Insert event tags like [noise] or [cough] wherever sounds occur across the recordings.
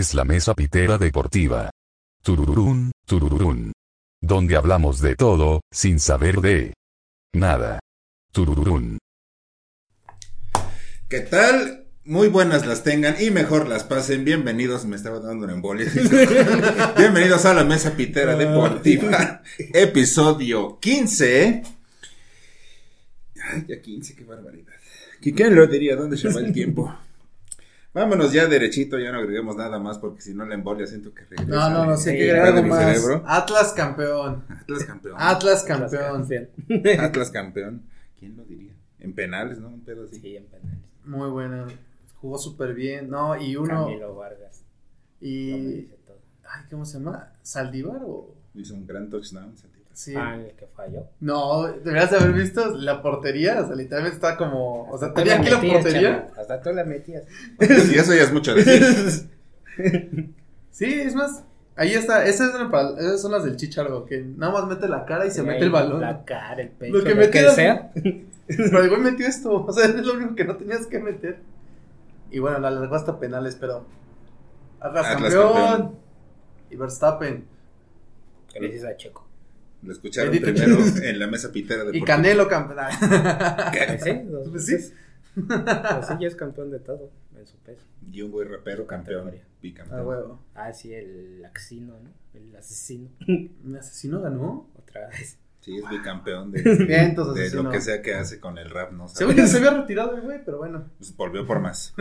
es la mesa pitera deportiva. Turururún, turururún. Donde hablamos de todo, sin saber de nada. Turururún. ¿Qué tal? Muy buenas las tengan y mejor las pasen. Bienvenidos, me estaba dando una embolia. [laughs] Bienvenidos a la mesa pitera deportiva, episodio 15. Ay, ya 15, qué barbaridad. ¿Quién lo diría? ¿Dónde se va el tiempo? Vámonos ya derechito, ya no agreguemos nada más porque si no la embolia siento que regresa. No, no, no, sí, hay que agregar algo más. cerebro. Atlas campeón. Atlas campeón. Atlas campeón. Atlas campeón. ¿Quién lo diría? En penales, ¿no? Un pedo así. Sí, en penales. Muy bueno. Jugó súper bien. No, y uno. Camilo Vargas. No me Y. dice todo. Ay, ¿cómo se llama? ¿Saldívar o.? Hizo un gran touchdown. Santita. Sí. Ah, el que falló. No, deberías de haber visto la portería. O sea, literalmente está como. O sea, tenía la aquí la portería. Hasta tú la metías. [laughs] Y eso ya es mucho decir. [laughs] Sí, es más. Ahí está. Esas, eran para- esas son las del chichardo. Que nada más mete la cara y se mete el balón. La cara, el pecho, Lo que me queda- sea. [laughs] Pero igual metió esto. O sea, es lo único que no tenías que meter. Y bueno, la largó hasta penales, pero. Atlas, Atlas campeón. campeón. Y Verstappen. Gracias a Checo. Lo escucharon Bendito primero en la mesa pitera de Y Canelo campeón. Pues sí, dos Pues sí. Pues sí, ya es campeón de todo en su peso. Y un güey rapero campeón. Categoría. Ah, Bicampeón. huevo. Ah, sí, el axino, ¿no? El asesino. ¿Mi asesino ganó? Otra vez. Sí, es bicampeón de, [laughs] de lo que sea que hace con el rap, ¿no? Yo se había retirado el güey, pero bueno. Pues volvió por más.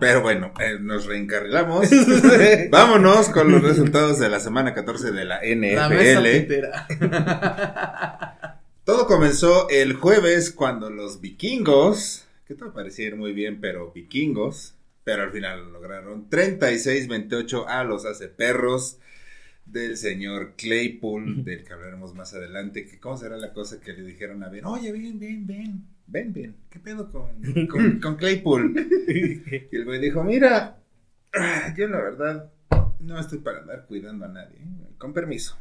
Pero bueno, eh, nos reencarrilamos. [laughs] Vámonos con los resultados de la semana 14 de la La mesa NFL. pitera. [laughs] Todo comenzó el jueves cuando los vikingos, que todo parecía ir muy bien, pero vikingos, pero al final lo lograron 36-28 a los hace perros del señor Claypool, del que hablaremos más adelante, que cómo será la cosa que le dijeron a Ben, oye, ven, ven, ven, ven, ven, ¿qué pedo con, con, [laughs] con Claypool? Y el güey dijo, mira, ah, yo la verdad no estoy para andar cuidando a nadie, ¿eh? con permiso.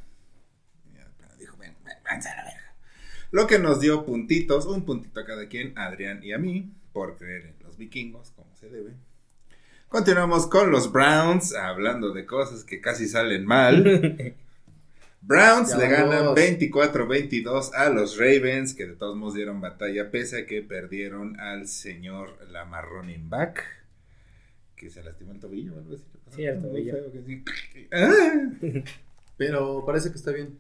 Dijo, ven, ven, a la verga. Lo que nos dio puntitos, un puntito a cada quien, a Adrián y a mí, por creer en los vikingos, como se debe. Continuamos con los Browns, hablando de cosas que casi salen mal. [laughs] Browns Ya le ganan vamos. 24-22 a los Ravens, que de todos modos dieron batalla, pese a que perdieron al señor Lamar running back, que se lastimó el tobillo o algo así. Sí, el tobillo. Ah. [laughs] Pero parece que está bien.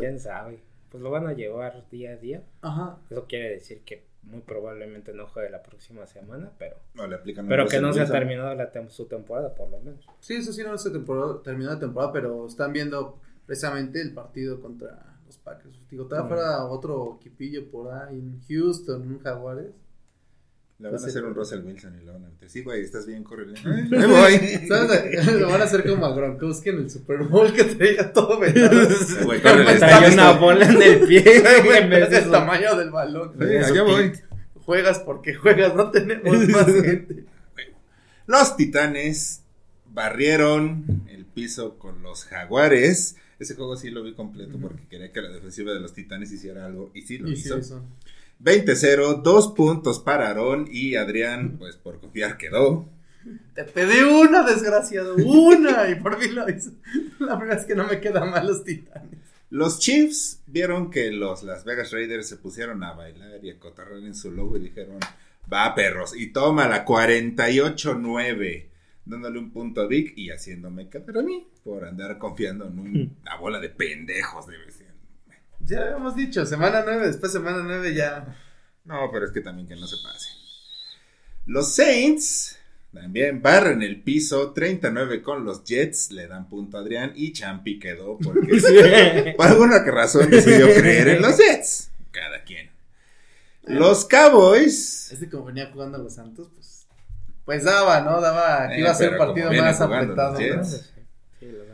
¿Quién sabe? Pues lo van a llevar día a día. Ajá. Eso quiere decir que muy probablemente no juegue la próxima semana, pero No, le aplican pero que no se ha terminado la tem- su temporada por lo menos. Sí, eso sí no se temporada, terminó la temporada, pero están viendo precisamente el partido contra los Packers. Digo, todavía Mm. fuera otro equipillo por ahí en Houston, en Jaguares. Le van a Pues hacer sí. un Russell Wilson y le van a meter. Sí, güey, estás bien, corre. [laughs] Ahí voy. [laughs] ¿Sabes? [laughs] Lo van a hacer como a Gronkowski en el Super Bowl que traía todo vendado. Güey, córrele, Traía una bola en el pie. en vez de el su- tamaño del balón. Sí, allá voy. Juegas porque juegas, no tenemos más gente. Los Titanes barrieron el piso con los Jaguares. Ese juego sí lo vi completo porque quería que la defensiva de los Titanes hiciera algo y sí lo Y sí, hizo. eso. 20-0, dos puntos para Aarón y Adrián, pues por confiar quedó. Te pedí una, desgraciado, una, y por fin lo hizo. La verdad es que no me queda mal los titanes. Los Chiefs vieron que los Las Vegas Raiders se pusieron a bailar y a cotarrar en su logo y dijeron, va perros, y toma la 48-9, dándole un punto a Vic y haciéndome quedar a mí por andar confiando en un- una bola de pendejos, debe ser. Ya habíamos dicho, semana 9, después semana 9 ya. No, pero es que también que no se pase. Los Saints también barren el piso 39 con los Jets, le dan punto a Adrián y Champi quedó porque [laughs] por alguna razón decidió creer en los Jets. Cada quien. Los Cowboys. Este como venía jugando a los Santos, pues. Pues daba, ¿no? Daba que Eh, iba a ser el partido más apretado. los ¿no? Jets. Sí, antes sí mal.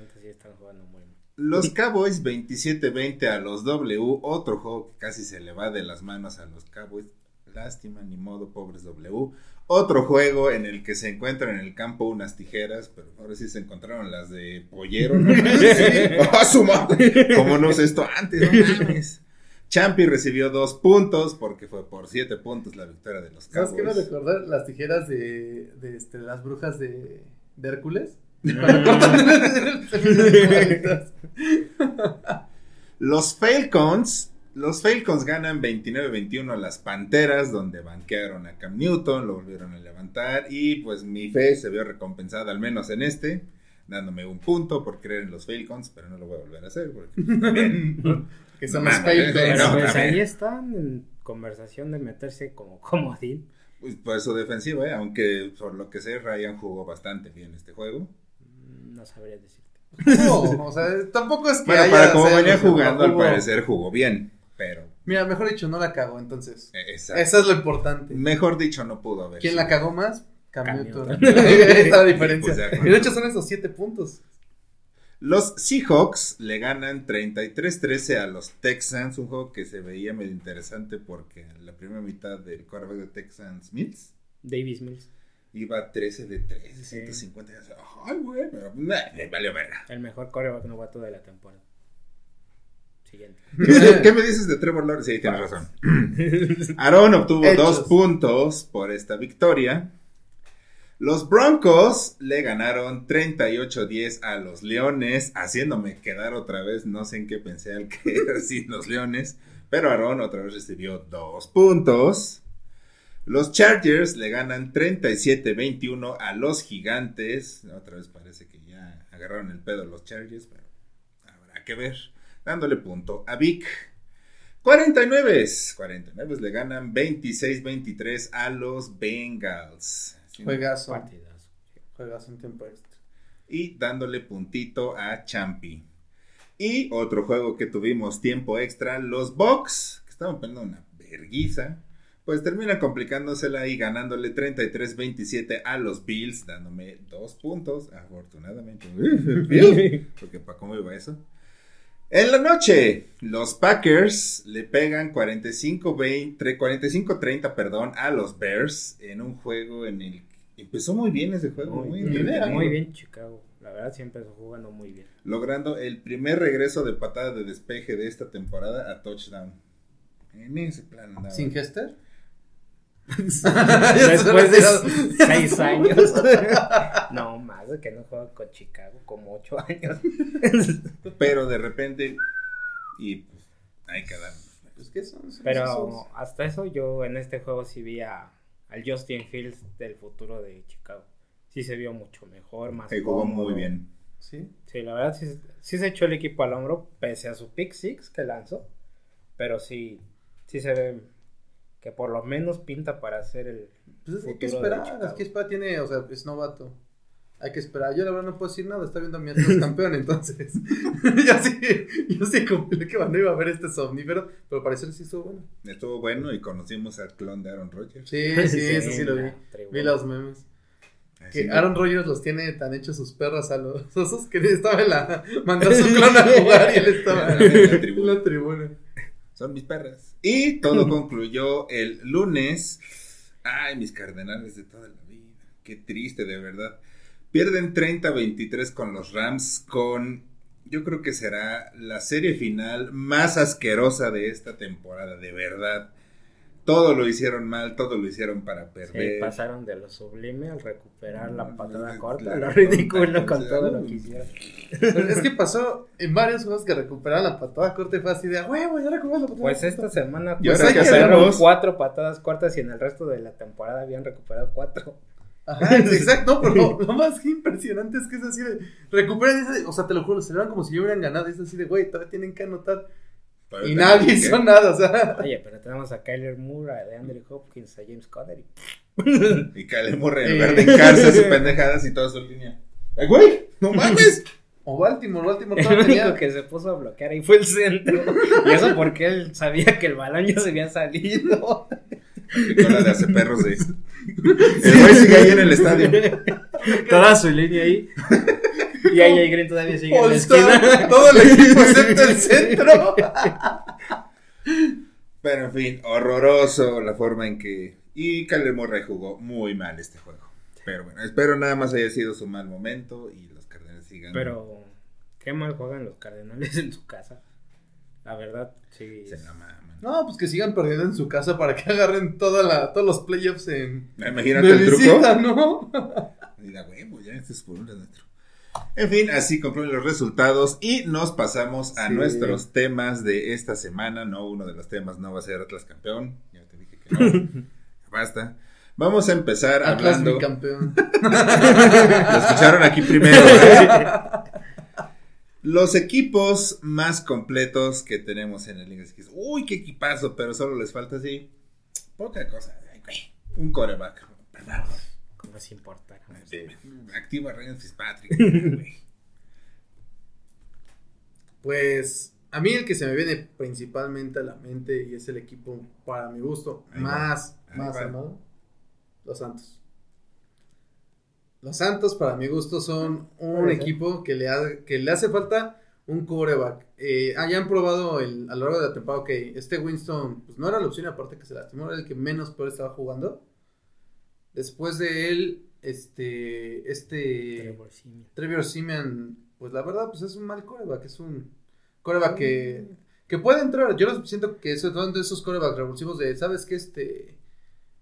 Los Cowboys 27-20 a los W. Otro juego que casi se le va de las manos a los Cowboys. Lástima, ni modo, pobres W. Otro juego en el que se encuentran en el campo unas tijeras, pero ahora sí se encontraron las de pollero, ¿no? [laughs] [laughs] ¡Ah, su madre! ¿Cómo no sé esto antes? No mames. Champi recibió dos puntos porque fue por siete puntos la victoria de los ¿Sabes qué me Cowboys. recordar? Las tijeras de, de este, las brujas de, de Hércules. [laughs] Los Falcons, los Falcons ganan 29-21 a las Panteras, donde banquearon a Cam Newton, lo volvieron a levantar y pues mi fe se vio recompensada al menos en este, dándome un punto por creer en los Falcons, pero no lo voy a volver a hacer porque [laughs] también, que son los Falcons. Pero pues ahí están en conversación de meterse como comodín. pues, por su defensiva, ¿eh? aunque por lo que sé Ryan jugó bastante bien este juego. No sabría decirte. No, o sea, tampoco es que Bueno, haya para como venía jugando, al parecer jugó bien, pero Mira, mejor dicho, no la cagó, entonces. eh, exacto. Eso es lo importante. mejor dicho no pudo haber. ¿Quién la cagó más? Cam Cam Newton. Newton. Esa es la diferencia. Pues, de acuerdo. y de hecho son esos siete puntos. Los Seahawks le ganan 33-13 a los Texans, un juego que se veía medio interesante porque en la primera mitad del quarterback de Texans, Mills, Davis Mills, iba 13 de 3, Sí. 150. y yo decía, Ay, güey, pero nah, me valió verga. el mejor coreback novato de la temporada. Siguiente. [laughs] ¿Qué, qué me dices de Trevor Lawrence? Sí, tienes razón. [laughs] Aaron obtuvo Hechos. dos puntos por esta victoria. Los Broncos le ganaron 38-10 a los Leones, haciéndome quedar otra vez, no sé en qué pensé al [laughs] que sin los Leones, pero Aaron otra vez recibió dos puntos. Los Chargers le ganan 37-21 a los Gigantes, otra vez parece que ya agarraron el pedo los Chargers, pero habrá que ver, dándole punto a Vic. 49, 49 le ganan 26-23 a los Bengals. Juegazo. Partidazo. Juegazo en tiempo extra. Y dándole puntito a Champi. Y otro juego que tuvimos tiempo extra, los Bucks, que estaban poniendo una verguiza, pues terminan complicándosela y ganándole 33-27 a los Bills, dándome dos puntos, afortunadamente. [laughs] Porque para cómo iba eso. En la noche, los Packers le pegan 45-20 45-30, perdón, a los Bears en un juego en el que empezó muy bien ese juego, muy, Muy, entretenido, muy bien Chicago. La verdad sí empezó jugando muy bien. logrando el primer regreso de patada de despeje de esta temporada a touchdown. En ese plan andaba. ¿Sin Hester? Después de seis [laughs] años. [laughs] no, más de que no juega con Chicago como ocho años. [laughs] Pero de repente y pues ahí quedaron. Pues, ¿qué son? Son Pero esos- hasta eso yo en este juego sí vi a, al Justin Fields del futuro de Chicago. Sí se vio mucho mejor, más Se jugó cómodo. muy bien. Sí. Sí, la verdad sí, sí se echó el equipo al hombro, pese a su pick six que lanzó. Pero sí, sí se ve que por lo menos pinta para hacer el Pues es que hay que esperar. Es que esperar tiene, o sea, es novato. Hay que esperar. Yo la verdad no puedo decir nada. Está viendo a mi [laughs] campeón, entonces. yo sí, yo sí cumplí que no iba a ver este somnífero, pero parece sí estuvo bueno. Estuvo bueno y conocimos al clon de Aaron Rodgers. Sí, [laughs] sí, eso sí lo vi. tribuna. Vi los memes. Que Aaron Rodgers los tiene tan hechos sus perros a los osos que estaba en la. Mandó a su clon a [laughs] jugar y él estaba En la en tribuna. la tribuna. Son mis perras. Y todo [laughs] concluyó el lunes. Ay, mis cardenales de toda la vida. Qué triste, de verdad. Pierden 30-23 con los Rams con... Yo creo que será la serie final más asquerosa de esta temporada, de verdad. Todo lo hicieron mal, todo lo hicieron para Sí, perder. pasaron de lo sublime al recuperar la patada corta, lo ridículo con todo lo que hicieron. Es que pasó en varios juegos que recuperaron la patada corta y fue así de a huevo, ya recuperas la patada Pues corta". esta semana ¿Y ahora pues, recuperaron hacemos? cuatro patadas cortas y en el resto de la temporada habían recuperado cuatro. Ajá, exacto, no, pero lo, lo más impresionante es que es así de recuperan ese, o sea, te lo juro, se celebran como si hubieran ganado, es así de güey, todavía tienen que anotar Y nadie que- hizo nada, o sea, Oye, pero tenemos a Kyler Moore, a DeAndre Hopkins, a James Conner y [laughs] Y Kyle Murray en lugar de encarce sus [laughs] pendejadas y toda su línea. ¡Ay, güey! ¡No mames! o Baltimore, Baltimore El todavía único tenía que se puso a bloquear ahí fue el centro. [laughs] Y eso porque él sabía que el balón ya se había salido. Con la de hace perros de. El güey sigue ahí en el estadio. Toda su línea ahí. Y ahí Green todavía sigue en la esquina. todo el equipo excepto el centro. Pero en fin, horroroso la forma en que. Y Kyler Murray jugó muy mal este juego. Pero bueno, espero nada más haya sido su mal momento y los Cardenales sigan. Pero qué mal juegan los Cardenales en su casa. La verdad, sí. Se la maman. No, pues que sigan perdiendo en su casa para que agarren toda la, todos los playoffs en Imagínate de el truco. visita, ¿no? Y da huevo, ya este es por un nuestro. En fin, así concluyen los resultados y nos pasamos a Sí. nuestros temas de esta semana. No, uno de los temas no va a ser Atlas campeón. Ya te dije que no. [laughs] Basta. Vamos a empezar Atlas hablando. mi campeón. [laughs] Lo escucharon aquí primero. ¿eh? Los equipos más completos que tenemos en el Liga. Uy, qué equipazo, pero solo les falta así. Poca cosa. Un coreback. Perdón. Como si importara. Activa Ryan Fitzpatrick. [laughs] güey. Pues a mí el que se me viene principalmente a la mente y es el equipo para mi gusto Ahí más, va, más va. amado, los Santos. Los Santos para mi gusto son un equipo que le, ha- que le hace falta un coreback. Eh, ah, ya han probado el, a lo largo de la temporada que este Winston pues no era la opción aparte que se lastimó, era el que menos peor estaba jugando. Después de él, este, este... Trevor Siemian. Trevor Simeon, pues la verdad, pues es un mal coreback, es un coreback que, que puede entrar. Yo siento que son de esos corebacks revulsivos de, ¿sabes qué? Este,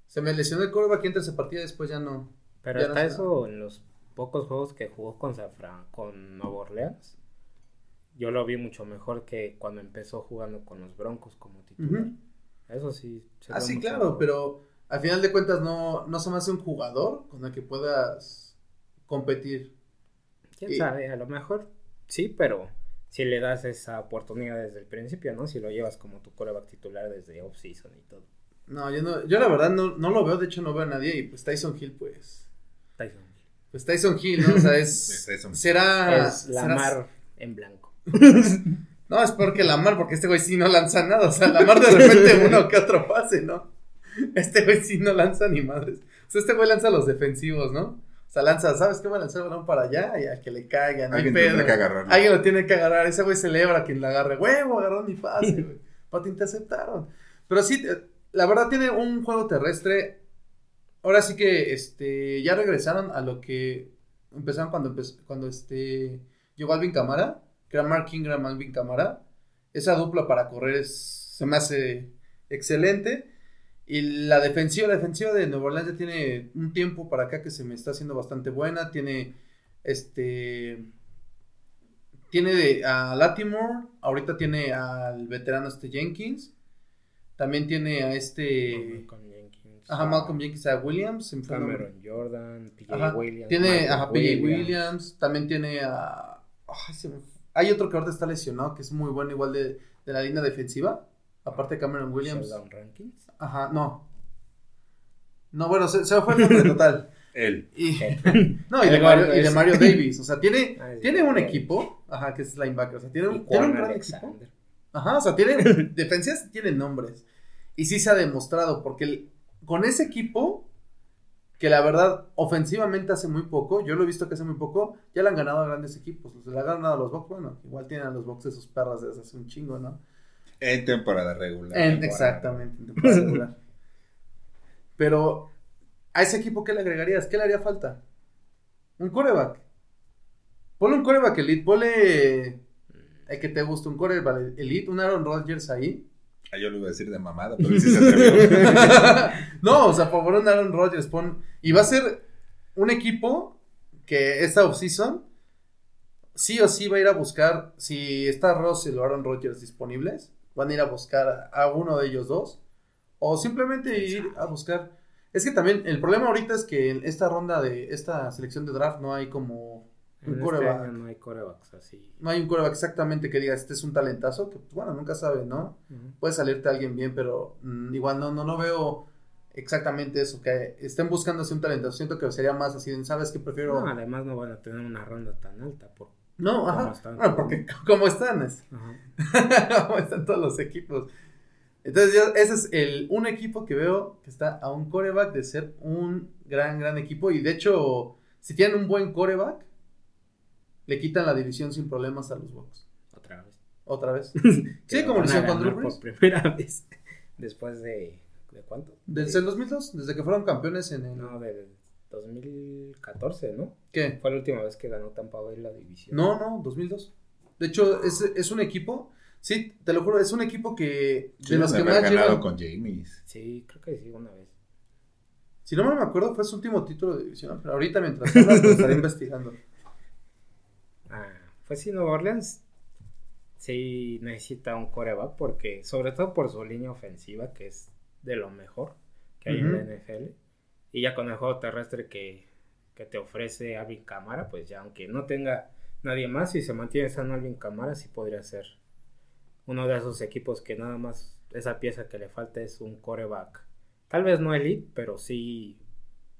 se me lesionó el coreback y entra esa partida después ya no. Pero Ya hasta no eso, en los pocos juegos que jugó con Safran, con Nueva Orleans, yo lo vi mucho mejor que cuando empezó jugando con los Broncos como titular. Eso sí. se Ah, sí, claro, mejor. pero al final de cuentas no, no se me hace un jugador con el que puedas competir. ¿Quién y- sabe? A lo mejor sí, pero si le das esa oportunidad desde el principio, ¿no? Si lo llevas como tu coreback titular desde off-season y todo. No, yo no, yo la verdad no, no lo veo, de hecho no veo a nadie y pues Tyson Hill, pues, Tyson Hill. pues Tyson Hill, ¿no? O sea, Es [laughs] será... es la será- mar en blanco. [laughs] No, es porque Lamar, porque este güey sí no lanza nada. O sea, Lamar de repente uno que otro pase, ¿no? [laughs] Este güey sí no lanza ni madres. O sea, este güey lanza los defensivos, ¿no? O sea, lanza, ¿sabes qué? Va a lanzar el balón para allá y a que le caigan. No hay Alguien pedo. tendrá que agarrarlo. Alguien lo tiene que agarrar. Ese güey celebra quien la agarre. Huevo, agarró mi pase, güey. Te interceptaron. Pero sí, eh, la verdad tiene un juego terrestre. Ahora sí que este ya regresaron a lo que empezaron cuando empezó, cuando este llegó Alvin Camara, que era Mark Ingram, Alvin Camara. Esa dupla para correr es, se me hace excelente. Y la defensiva, la defensiva de Nueva Orleans ya tiene un tiempo para acá que se me está haciendo bastante buena. Tiene este tiene de, a Latimore, ahorita tiene al veterano este Jenkins. También tiene a este Malcolm Jenkins. ajá, Malcolm Jenkins, a Williams. Cameron Jordan, PJ Williams. Tiene a PJ Williams. también tiene a. ay, se me- Hay otro que ahorita está lesionado que es muy bueno, igual de, de la línea defensiva. Aparte de Cameron Williams. Sheldon Rankins. Ajá, no. No, bueno, se, fue el nombre total. [laughs] Él. Y, [laughs] no, y de, El Mario, gordo y de ese. Mario Davis. O sea, tiene, tiene un equipo. Ajá, que es linebacker. O sea, tiene un, tiene un gran equipo. Ajá, o sea, tiene [laughs] defensas tienen nombres. Y sí se ha demostrado, porque el- con ese equipo, que la verdad, ofensivamente hace muy poco, yo lo he visto que hace muy poco, ya le han ganado a grandes equipos. Le han ganado a los Bucks, bueno, igual tienen a los Bucks de sus perras desde hace un chingo, ¿no? En temporada regular. En- Temporada. exactamente, en temporada regular. [laughs] Pero, ¿a ese equipo qué le agregarías? ¿Qué le haría falta? Un coreback. Ponle un coreback elite, ponle el que te guste, un coreback elite, un Aaron Rodgers ahí. Ah, yo lo iba a decir de mamada, pero sí se atrevió. [laughs] no, o sea, por favor, un Aaron Rodgers, pon. Y va a ser un equipo que esta offseason sí o sí va a ir a buscar. Si está Russell o Aaron Rodgers disponibles, van a ir a buscar a, uno de ellos dos. O simplemente ir a buscar. Es que también el problema ahorita es que en esta ronda de esta selección de draft no hay como un este coreback. no hay corebacks así. No hay un coreback exactamente que diga este es un talentazo. Que pues, bueno, nunca sabe, ¿no? Puede salirte alguien bien, pero mm, igual no, no, no veo exactamente eso, que estén buscando así un talento. Siento que sería más así, ¿sabes qué prefiero? No, además no van a tener una ronda tan alta. Por... No, ¿Cómo ajá. están? Bueno, porque como [laughs] están, es- [laughs] como están todos los equipos. Entonces, yo- ese es el un equipo que veo que está a un coreback de ser un gran, gran equipo. Y de hecho, si tienen un buen coreback, le quitan la división sin problemas a los Bucks. Otra vez. Otra vez. [laughs] Sí, como lo hicieron con Drew Brees. Por primera vez. Después de. ¿De cuánto? Desde el 2002, desde que fueron campeones en el... No, del 2014, ¿no? ¿Qué? Fue la última vez que ganó Tampa Bay la división. No, no, 2002. De hecho, es, es un equipo, sí, te lo juro, es un equipo que de Sí, los que más ganado con James. Sí, creo que sí, una vez. si no mal me acuerdo, fue su último título de división, pero ahorita mientras hablas, lo estaré investigando. [laughs] Pues sí, Nueva Orleans sí necesita un coreback porque, sobre todo por su línea ofensiva, que es de lo mejor que hay en la. NFL. Y ya con el juego terrestre que, que te ofrece Alvin Camara, pues ya aunque no tenga nadie más, si se mantiene sano Alvin Camara, sí podría ser uno de esos equipos que nada más esa pieza que le falta es un coreback. Tal vez no elite, pero sí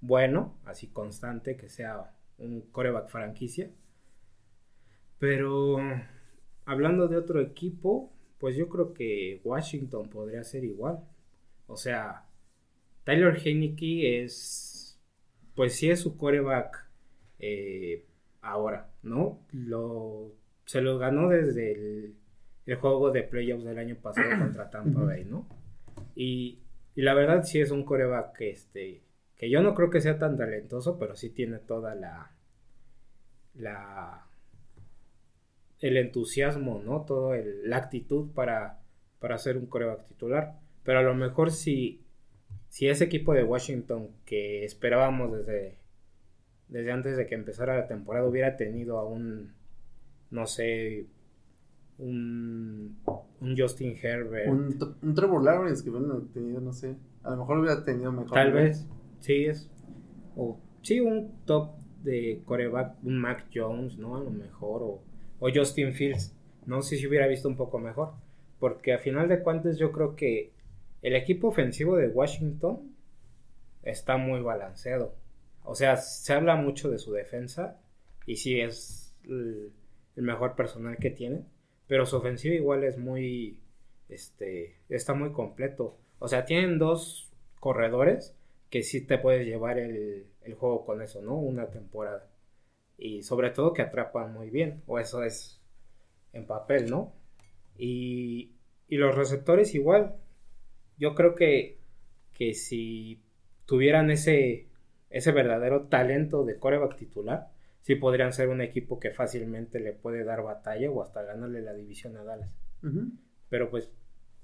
bueno, así constante, que sea un coreback franquicia. Pero hablando de otro equipo, pues yo creo que Washington podría ser igual. O sea, Tyler Heineke es, pues sí es su coreback eh, ahora, ¿no? Lo, se lo ganó desde el, el juego de playoffs del año pasado [clears throat] contra Tampa Bay, ¿no? Y, y la verdad sí es un coreback que, este, que yo no creo que sea tan talentoso, pero sí tiene toda la, la el entusiasmo, ¿no? Todo el, la actitud para, para ser un coreback titular. Pero a lo mejor si, si ese equipo de Washington que esperábamos desde, desde antes de que empezara la temporada hubiera tenido a un, no sé, un, un Justin Herbert. Un, un Trevor Lawrence que bueno, tenido, no sé. A lo mejor hubiera tenido mejor. Tal nivel. vez, sí es. O sí, un top de coreback, un Mac Jones, ¿no? A lo mejor. O, o Justin Fields. No sé si hubiera visto un poco mejor. Porque a final de cuentas yo creo que el equipo ofensivo de Washington está muy balanceado. O sea, se habla mucho de su defensa. Y sí es el, mejor personal que tiene. Pero su ofensiva igual es muy. Este. Está muy completo. O sea, tienen dos corredores que sí te puedes llevar el, el, juego con eso, ¿no? Una temporada. Y sobre todo que atrapan muy bien, o eso es en papel, ¿no? Y, y los receptores igual. Yo creo que, que si tuvieran ese, ese verdadero talento de coreback titular, sí podrían ser un equipo que fácilmente le puede dar batalla o hasta ganarle la división a Dallas. Uh -huh. Pero pues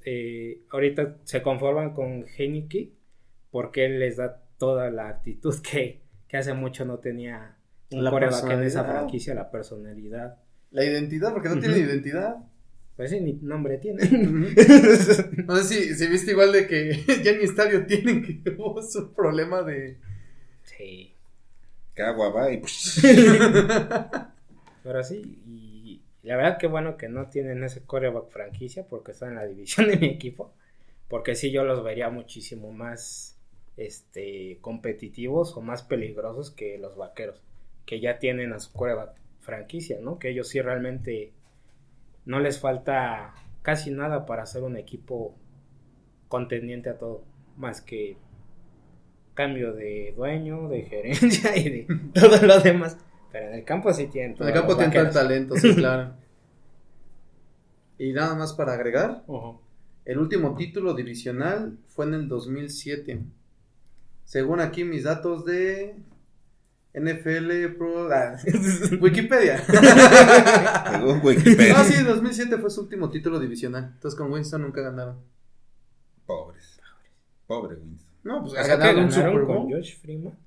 eh, ahorita se conforman con Heineke porque él les da toda la actitud que, que hace mucho no tenía un coreback en esa franquicia, la personalidad. La identidad, porque no Ujú. tiene identidad. Pues sí, ni nombre tiene. No sé si, si viste igual de que [laughs] ya en mi estadio tienen que [laughs] hubo su problema de. sí. Cagua va y pues, [laughs] Pero sí, y la verdad que bueno que no tienen ese coreback franquicia porque está en la división de mi equipo. Porque sí yo los vería muchísimo más este competitivos o más peligrosos que los vaqueros. Que ya tienen a su coreback franquicia, ¿no? Que ellos sí realmente no les falta casi nada para ser un equipo contendiente a todo. Más que cambio de dueño, de gerencia y de [laughs] todo lo demás. Pero en el campo sí tienen En el campo los tiene el talento, sí, [laughs] claro. Y nada más para agregar, el último título divisional fue en el 2007. Según aquí mis datos de NFL Pro ah, [laughs] Wikipedia. según [laughs] Wikipedia. Ah, sí, 2007 fue su último título divisional. Entonces con Winston nunca ganaron. Pobres. Pobre Winston. No, pues O sea, que ganaron un Super con Bowl. Josh Freeman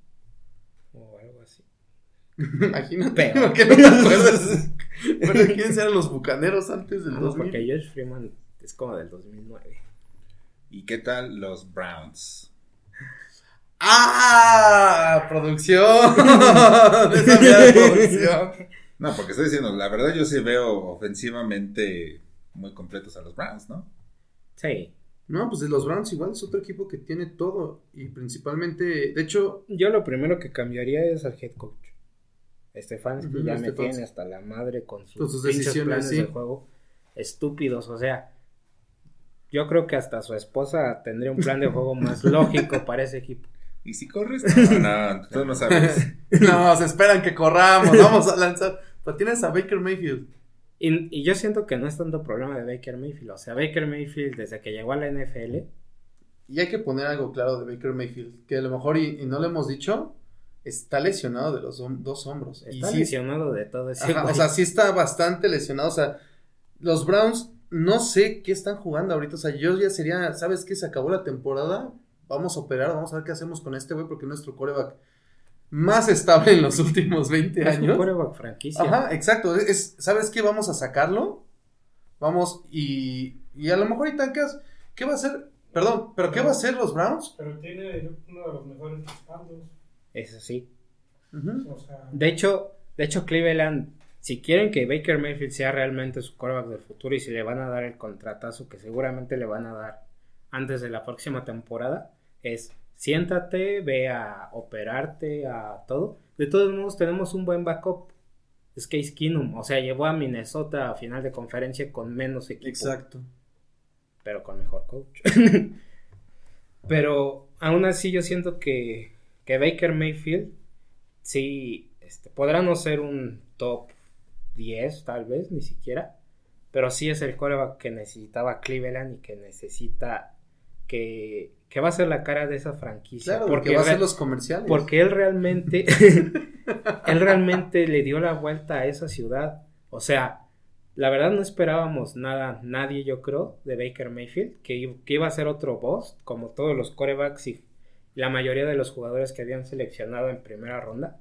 o algo así. [laughs] Imagínate, Pero- ¿por qué no te acuerdas? Pero ¿quiénes eran los bucaneros antes del Ah, no, 2000? porque Josh Freeman es como del 2009. ¿Y qué tal los Browns? ¡Ah! ¡Producción! [laughs] Esa mira de producción. No, porque estoy diciendo, la verdad yo sí veo ofensivamente muy completos a los Browns, ¿no? Sí. No, pues de los Browns igual es otro equipo que tiene todo. Y principalmente, de hecho, Yo lo primero que cambiaría es al head coach. Stefanski Ujú, ya me tiene hasta la madre con sus, Con sus pinches decisiones, planes sí. de juego estúpidos. O sea, yo creo que hasta su esposa tendría un plan de juego más [laughs] lógico para ese equipo. ¿Y si corres? No, no, tú no sabes. [laughs] no, se esperan que corramos, vamos a lanzar. Pero tienes a Baker Mayfield. Y, y yo siento que no es tanto problema de Baker Mayfield. O sea, Baker Mayfield desde que llegó a la NFL Y hay que poner algo claro de Baker Mayfield, que a lo mejor, y, y no lo hemos dicho, está lesionado de los hom- dos hombros. Y está sí- lesionado de todo ese Ajá, o sea, sí está bastante lesionado. O sea, los Browns no sé qué están jugando ahorita. O sea, yo ya sería, ¿sabes qué? Se acabó la temporada. Vamos a operar, vamos a ver qué hacemos con este güey, porque nuestro coreback más estable en los últimos 20 Es un años. quarterback franquicia. Ajá, exacto. Es, ¿Sabes qué? Vamos a sacarlo. Vamos y, y a lo mejor y tanqueas. ¿Qué va a hacer? Perdón, pero ¿qué va a hacer los Browns? Pero tiene uno de los mejores respaldos. Eso sí. O sea, De hecho, de hecho, Cleveland, si quieren que Baker Mayfield sea realmente su quarterback del futuro y si le van a dar el contratazo que seguramente le van a dar antes de la próxima temporada, es siéntate, ve a operarte, a todo. De todos modos, tenemos un buen backup. Es Case Keenum, o sea, llevó a Minnesota a final de conferencia con menos equipo. Exacto. pero con mejor coach. [laughs] pero aún así yo siento que, que Baker Mayfield sí este, podrá no ser un top 10 tal vez, ni siquiera, pero sí es el coreback que necesitaba Cleveland y que necesita que, que va a ser la cara de esa franquicia. Claro, porque va a ser los comerciales. porque él realmente, [laughs] él realmente le dio la vuelta a esa ciudad. O sea, la verdad no esperábamos nada, nadie yo creo, de Baker Mayfield, que, iba a ser otro boss, como todos los corebacks y la mayoría de los jugadores que habían seleccionado en primera ronda.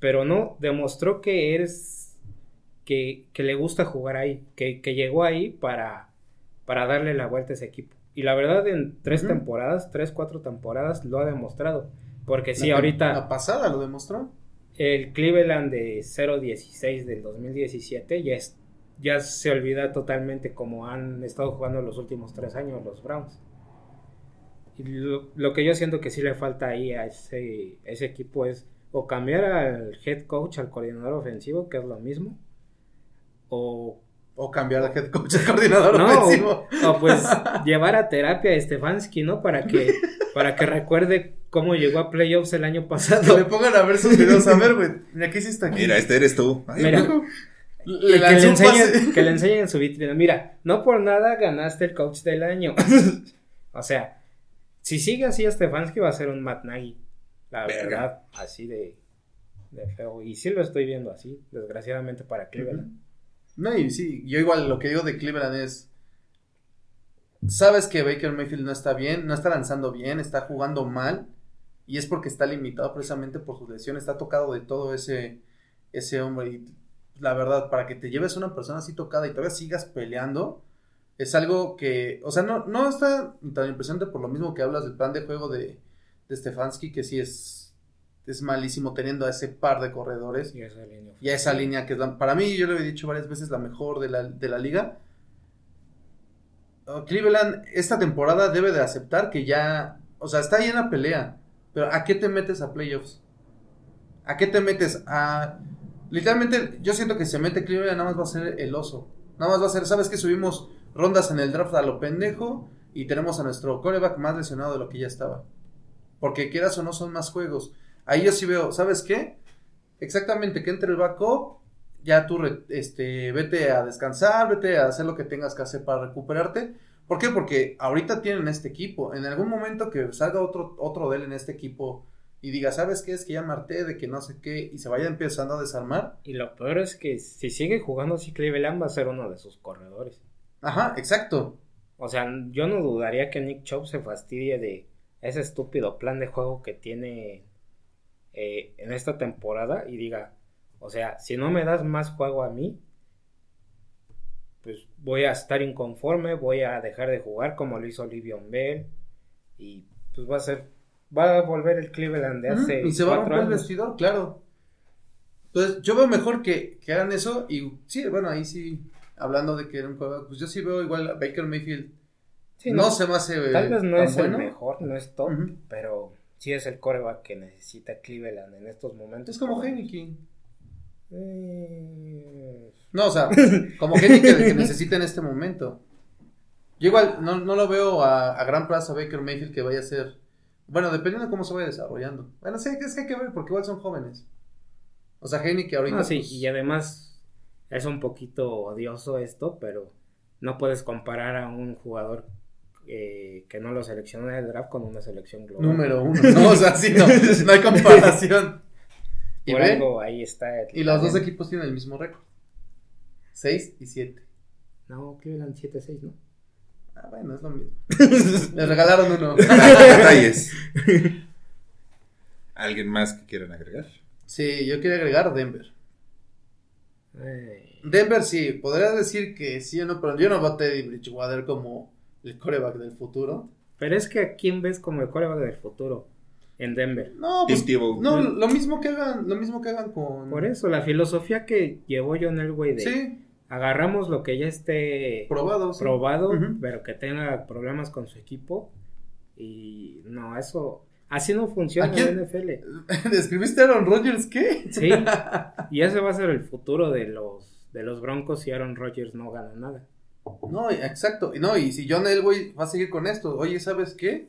Pero no, demostró que eres, que, que le gusta jugar ahí, que, que llegó ahí para, para darle la vuelta a ese equipo. Y la verdad, en tres temporadas, tres, cuatro temporadas, lo ha demostrado. Porque sí, La- ahorita La pasada lo demostró. el Cleveland de 0-16 del 2017 ya, es, ya se olvida totalmente como han estado jugando los últimos tres años los Browns. Y lo, lo que yo siento que sí le falta ahí a ese, ese equipo es o cambiar al head coach, al coordinador ofensivo, que es lo mismo, o O cambiar de head coach [laughs] a coordinador no, ofensivo. o pues [laughs] llevar a terapia a Stefanski, ¿no? Para que, para que recuerde cómo llegó a playoffs el año Que le pasado. pongan a ver sus videos. A ver, güey. Mira, ¿qué hiciste aquí? Mira, este eres tú. Ay, Mira. Le que, le enseñen, que le enseñen en su vitrina. Mira, no por nada ganaste el coach del año. o sea, si sigue así Stefanski va a ser un Matt Nagy. La Verga. verdad, así de, de feo. Y sí lo estoy viendo así, desgraciadamente para Cleveland. No, y sí, yo igual lo que digo de Cleveland es. Sabes que Baker Mayfield no está bien, no está lanzando bien, está jugando mal. Y es porque está limitado precisamente por su lesión. Está tocado de todo ese, ese hombre. Y la verdad, para que te lleves a una persona así tocada y todavía sigas peleando, es algo que. O sea, no, no está tan impresionante por lo mismo que hablas del plan de juego de, de Stefanski, que sí es, es malísimo teniendo a ese par de corredores Y esa línea y a esa línea que es la- para mí, yo lo he dicho varias veces, la mejor de la, de la liga. Uh, Cleveland esta temporada debe de aceptar que ya, o sea, está ahí en la pelea, pero ¿a qué te metes a playoffs? ¿A qué te metes a... Literalmente, yo siento que se mete Cleveland, nada más va a ser el oso. Nada más va a ser, ¿sabes que Subimos rondas en el draft a lo pendejo y tenemos a nuestro coreback más lesionado de lo que ya estaba. Porque quieras o no, son más juegos. Ahí yo sí veo, ¿sabes qué? Exactamente, que entre el backup, ya tú re- este, vete a descansar, vete a hacer lo que tengas que hacer para recuperarte. ¿Por qué? Porque ahorita tienen este equipo. En algún momento que salga otro, otro de él en este equipo y diga, ¿sabes qué? Es que ya marté de que no sé qué y se vaya empezando a desarmar. Y lo peor es que si sigue jugando así Cleveland va a ser uno de sus corredores. Ajá, exacto. O sea, yo no dudaría que Nick Chubb se fastidie de ese estúpido plan de juego que tiene eh, en esta temporada y diga, o sea, si no me das más juego a mí, pues voy a estar inconforme, voy a dejar de jugar como lo hizo Livion Bell y pues va a ser, va a volver el Cleveland de hace y se va a romper el vestidor, claro. Entonces, yo veo mejor que, que hagan eso. Y sí, bueno, ahí sí, hablando de que era un juego, pues yo sí veo igual a Baker Mayfield. Sí, no, se me hace. Tal vez no es bueno. el mejor, no es top, pero sí es el coreback que necesita Cleveland en estos momentos. Es como Heineken. Eh, No, o sea, [laughs] como Heineken que necesita en este momento. Yo igual no, no lo veo a, a gran plazo a Baker Mayfield que vaya a ser. Bueno, dependiendo de cómo se vaya desarrollando. Bueno, sí, es que hay que ver porque igual son jóvenes. O sea, Heineken ahorita. No, sí, pues, y además es un poquito odioso esto, pero no puedes comparar a un jugador eh, que no lo seleccionó en el draft con una selección global. número [laughs] uno. No, o sea, sí, no, no hay comparación. [laughs] Y, Por algo ahí está. el y los dos equipos tienen el mismo récord. 6 y 7. No, Cleveland 7-6, ¿no? Ah, bueno, es lo mismo. [laughs] Les regalaron uno. Detalles. ¿Alguien más que quieran agregar? Sí, yo quería agregar Denver. Ay, Denver sí, podrías decir que sí o no, pero yo no veo a Teddy Bridgewater como el coreback del futuro. Pero es que a quién ves como el coreback del futuro en Denver. No, pues, no, lo mismo que hagan, lo mismo que hagan con... Por eso, la filosofía que llevó John Elway de Sí, agarramos lo que ya esté probado. sí. probado, Ujú. pero que tenga problemas con su equipo. Y no, eso así no funciona en la NFL. [laughs] ¿Describiste a Aaron Rodgers qué? Sí, y ese va a ser el futuro de los, de los Broncos si Aaron Rodgers no gana nada. No, exacto. Y No, y si John Elway va a seguir con esto, oye, ¿sabes qué?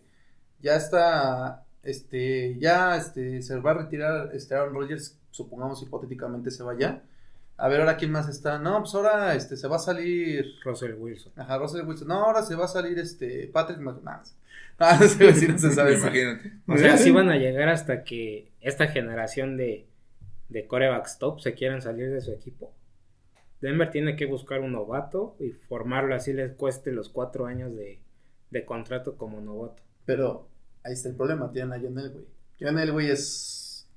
Ya está, este, ya, este, se va a retirar, este, Aaron Rodgers, supongamos hipotéticamente se vaya. A ver, ahora quién más está. No, pues ahora, este, se va a salir, Russell Wilson. ajá, Russell Wilson. No, ahora se va a salir, este, Patrick McNabb. Ah, no sé si no se sabe. Imagínate. O sea, así van a llegar hasta que esta generación de, de corebacks top se quieran salir de su equipo. Denver tiene que buscar un novato y formarlo así les cueste los cuatro años de, de contrato como novato. Pero ahí está el problema, tienen a John Elway. John Elway es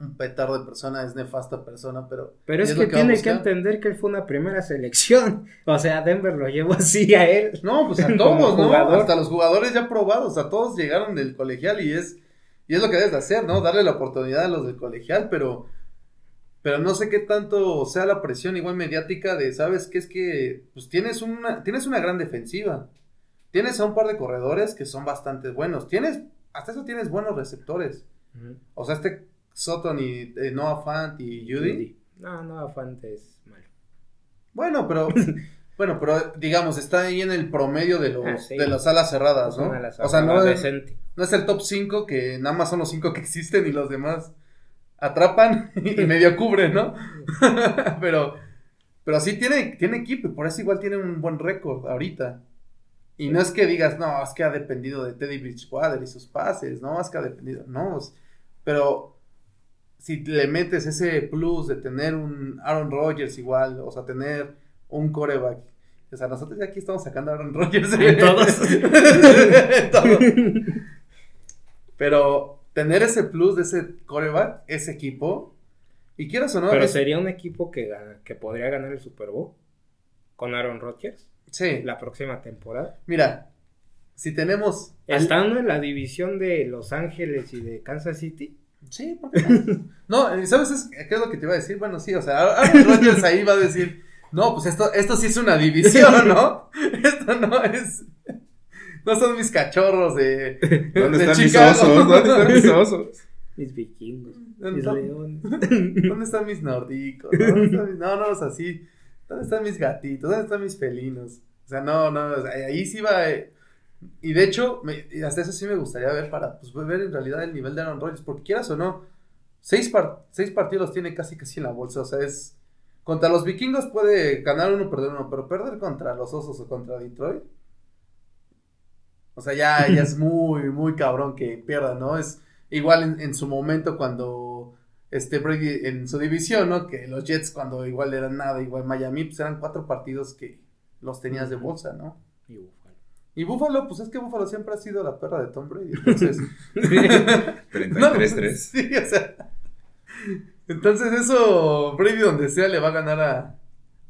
un petardo de persona, es nefasta persona, pero... Pero es ¿y que, tiene que entender que él fue una primera selección. O sea, Denver lo llevó así a él. No, pues a [laughs] todos, ¿no? jugador. Hasta los jugadores ya probados, a todos llegaron del colegial y es y es lo que debes de hacer, ¿no? Darle la oportunidad a los del colegial, pero pero no sé qué tanto sea la presión igual mediática de, ¿sabes qué? Es que pues tienes una tienes una gran defensiva. Tienes a un par de corredores que son bastante buenos. Tienes hasta eso tienes buenos receptores. O sea, este Sutton y eh, Noah Fant y Judy. No, no, Fante es malo. Bueno, pero [laughs] bueno, pero digamos, está ahí en el promedio de los Ah, sí. de las alas cerradas, ¿no? O sea, no es, no es el top 5 que nada más son los 5 que existen y los demás atrapan [laughs] y [laughs] medio cubren, ¿no? [laughs] pero pero sí tiene tiene equipo y por eso igual tiene un buen récord ahorita. Y no es que digas, no, es que ha dependido de Teddy Bridgewater y sus pases, no, es que ha dependido, no, pero si le metes ese plus de tener un Aaron Rodgers igual, o sea, tener un coreback. O sea, nosotros ya aquí estamos sacando a Aaron Rodgers. En todos. Todo. Pero tener ese plus de ese coreback, ese equipo, y quieras o no, Pero es- sería un equipo que, gana- que podría ganar el Super Bowl con Aaron Rodgers sí, la próxima temporada. mira, si tenemos... Estando en la división de Los Ángeles y de Kansas City, Sí, ¿por qué [laughs] no? ¿sabes es- qué es lo que te iba a decir? Bueno, sí, o sea, Aaron Rodgers [laughs] ahí va a decir, no, pues esto, esto sí es una división, ¿no? [laughs] Esto no es... No son mis cachorros de, ¿Dónde de están mis Chicago. osos? ¿Dónde están mis [laughs] osos? mis vikingos, ¿Dónde mis están? leones. [laughs] ¿Dónde están mis nórdicos? ¿Dónde están mis- No, no, es así. ¿Dónde están mis gatitos? ¿Dónde están mis felinos? O sea, no, no, o sea, ahí sí va. eh, Y de hecho, me- y hasta eso sí me gustaría ver para pues, ver en realidad el nivel de Aaron Rodgers, porque quieras o no, seis, par- seis partidos tiene casi casi en la bolsa, o sea, es. Contra los vikingos puede ganar uno, perder uno, pero perder contra los osos o contra Detroit. O sea, ya, ya es muy, muy cabrón que pierda, ¿no? Es igual en, en su momento cuando este Brady en su división, ¿no? Que los Jets cuando igual eran nada, igual Miami, pues eran cuatro partidos que los tenías de bolsa, ¿no? Y Buffalo. Y Buffalo, pues es que Buffalo siempre ha sido la perra de Tom Brady, entonces... [laughs] [laughs] 33-3. Sí, o sea... Entonces eso, Brady donde sea le va a ganar a,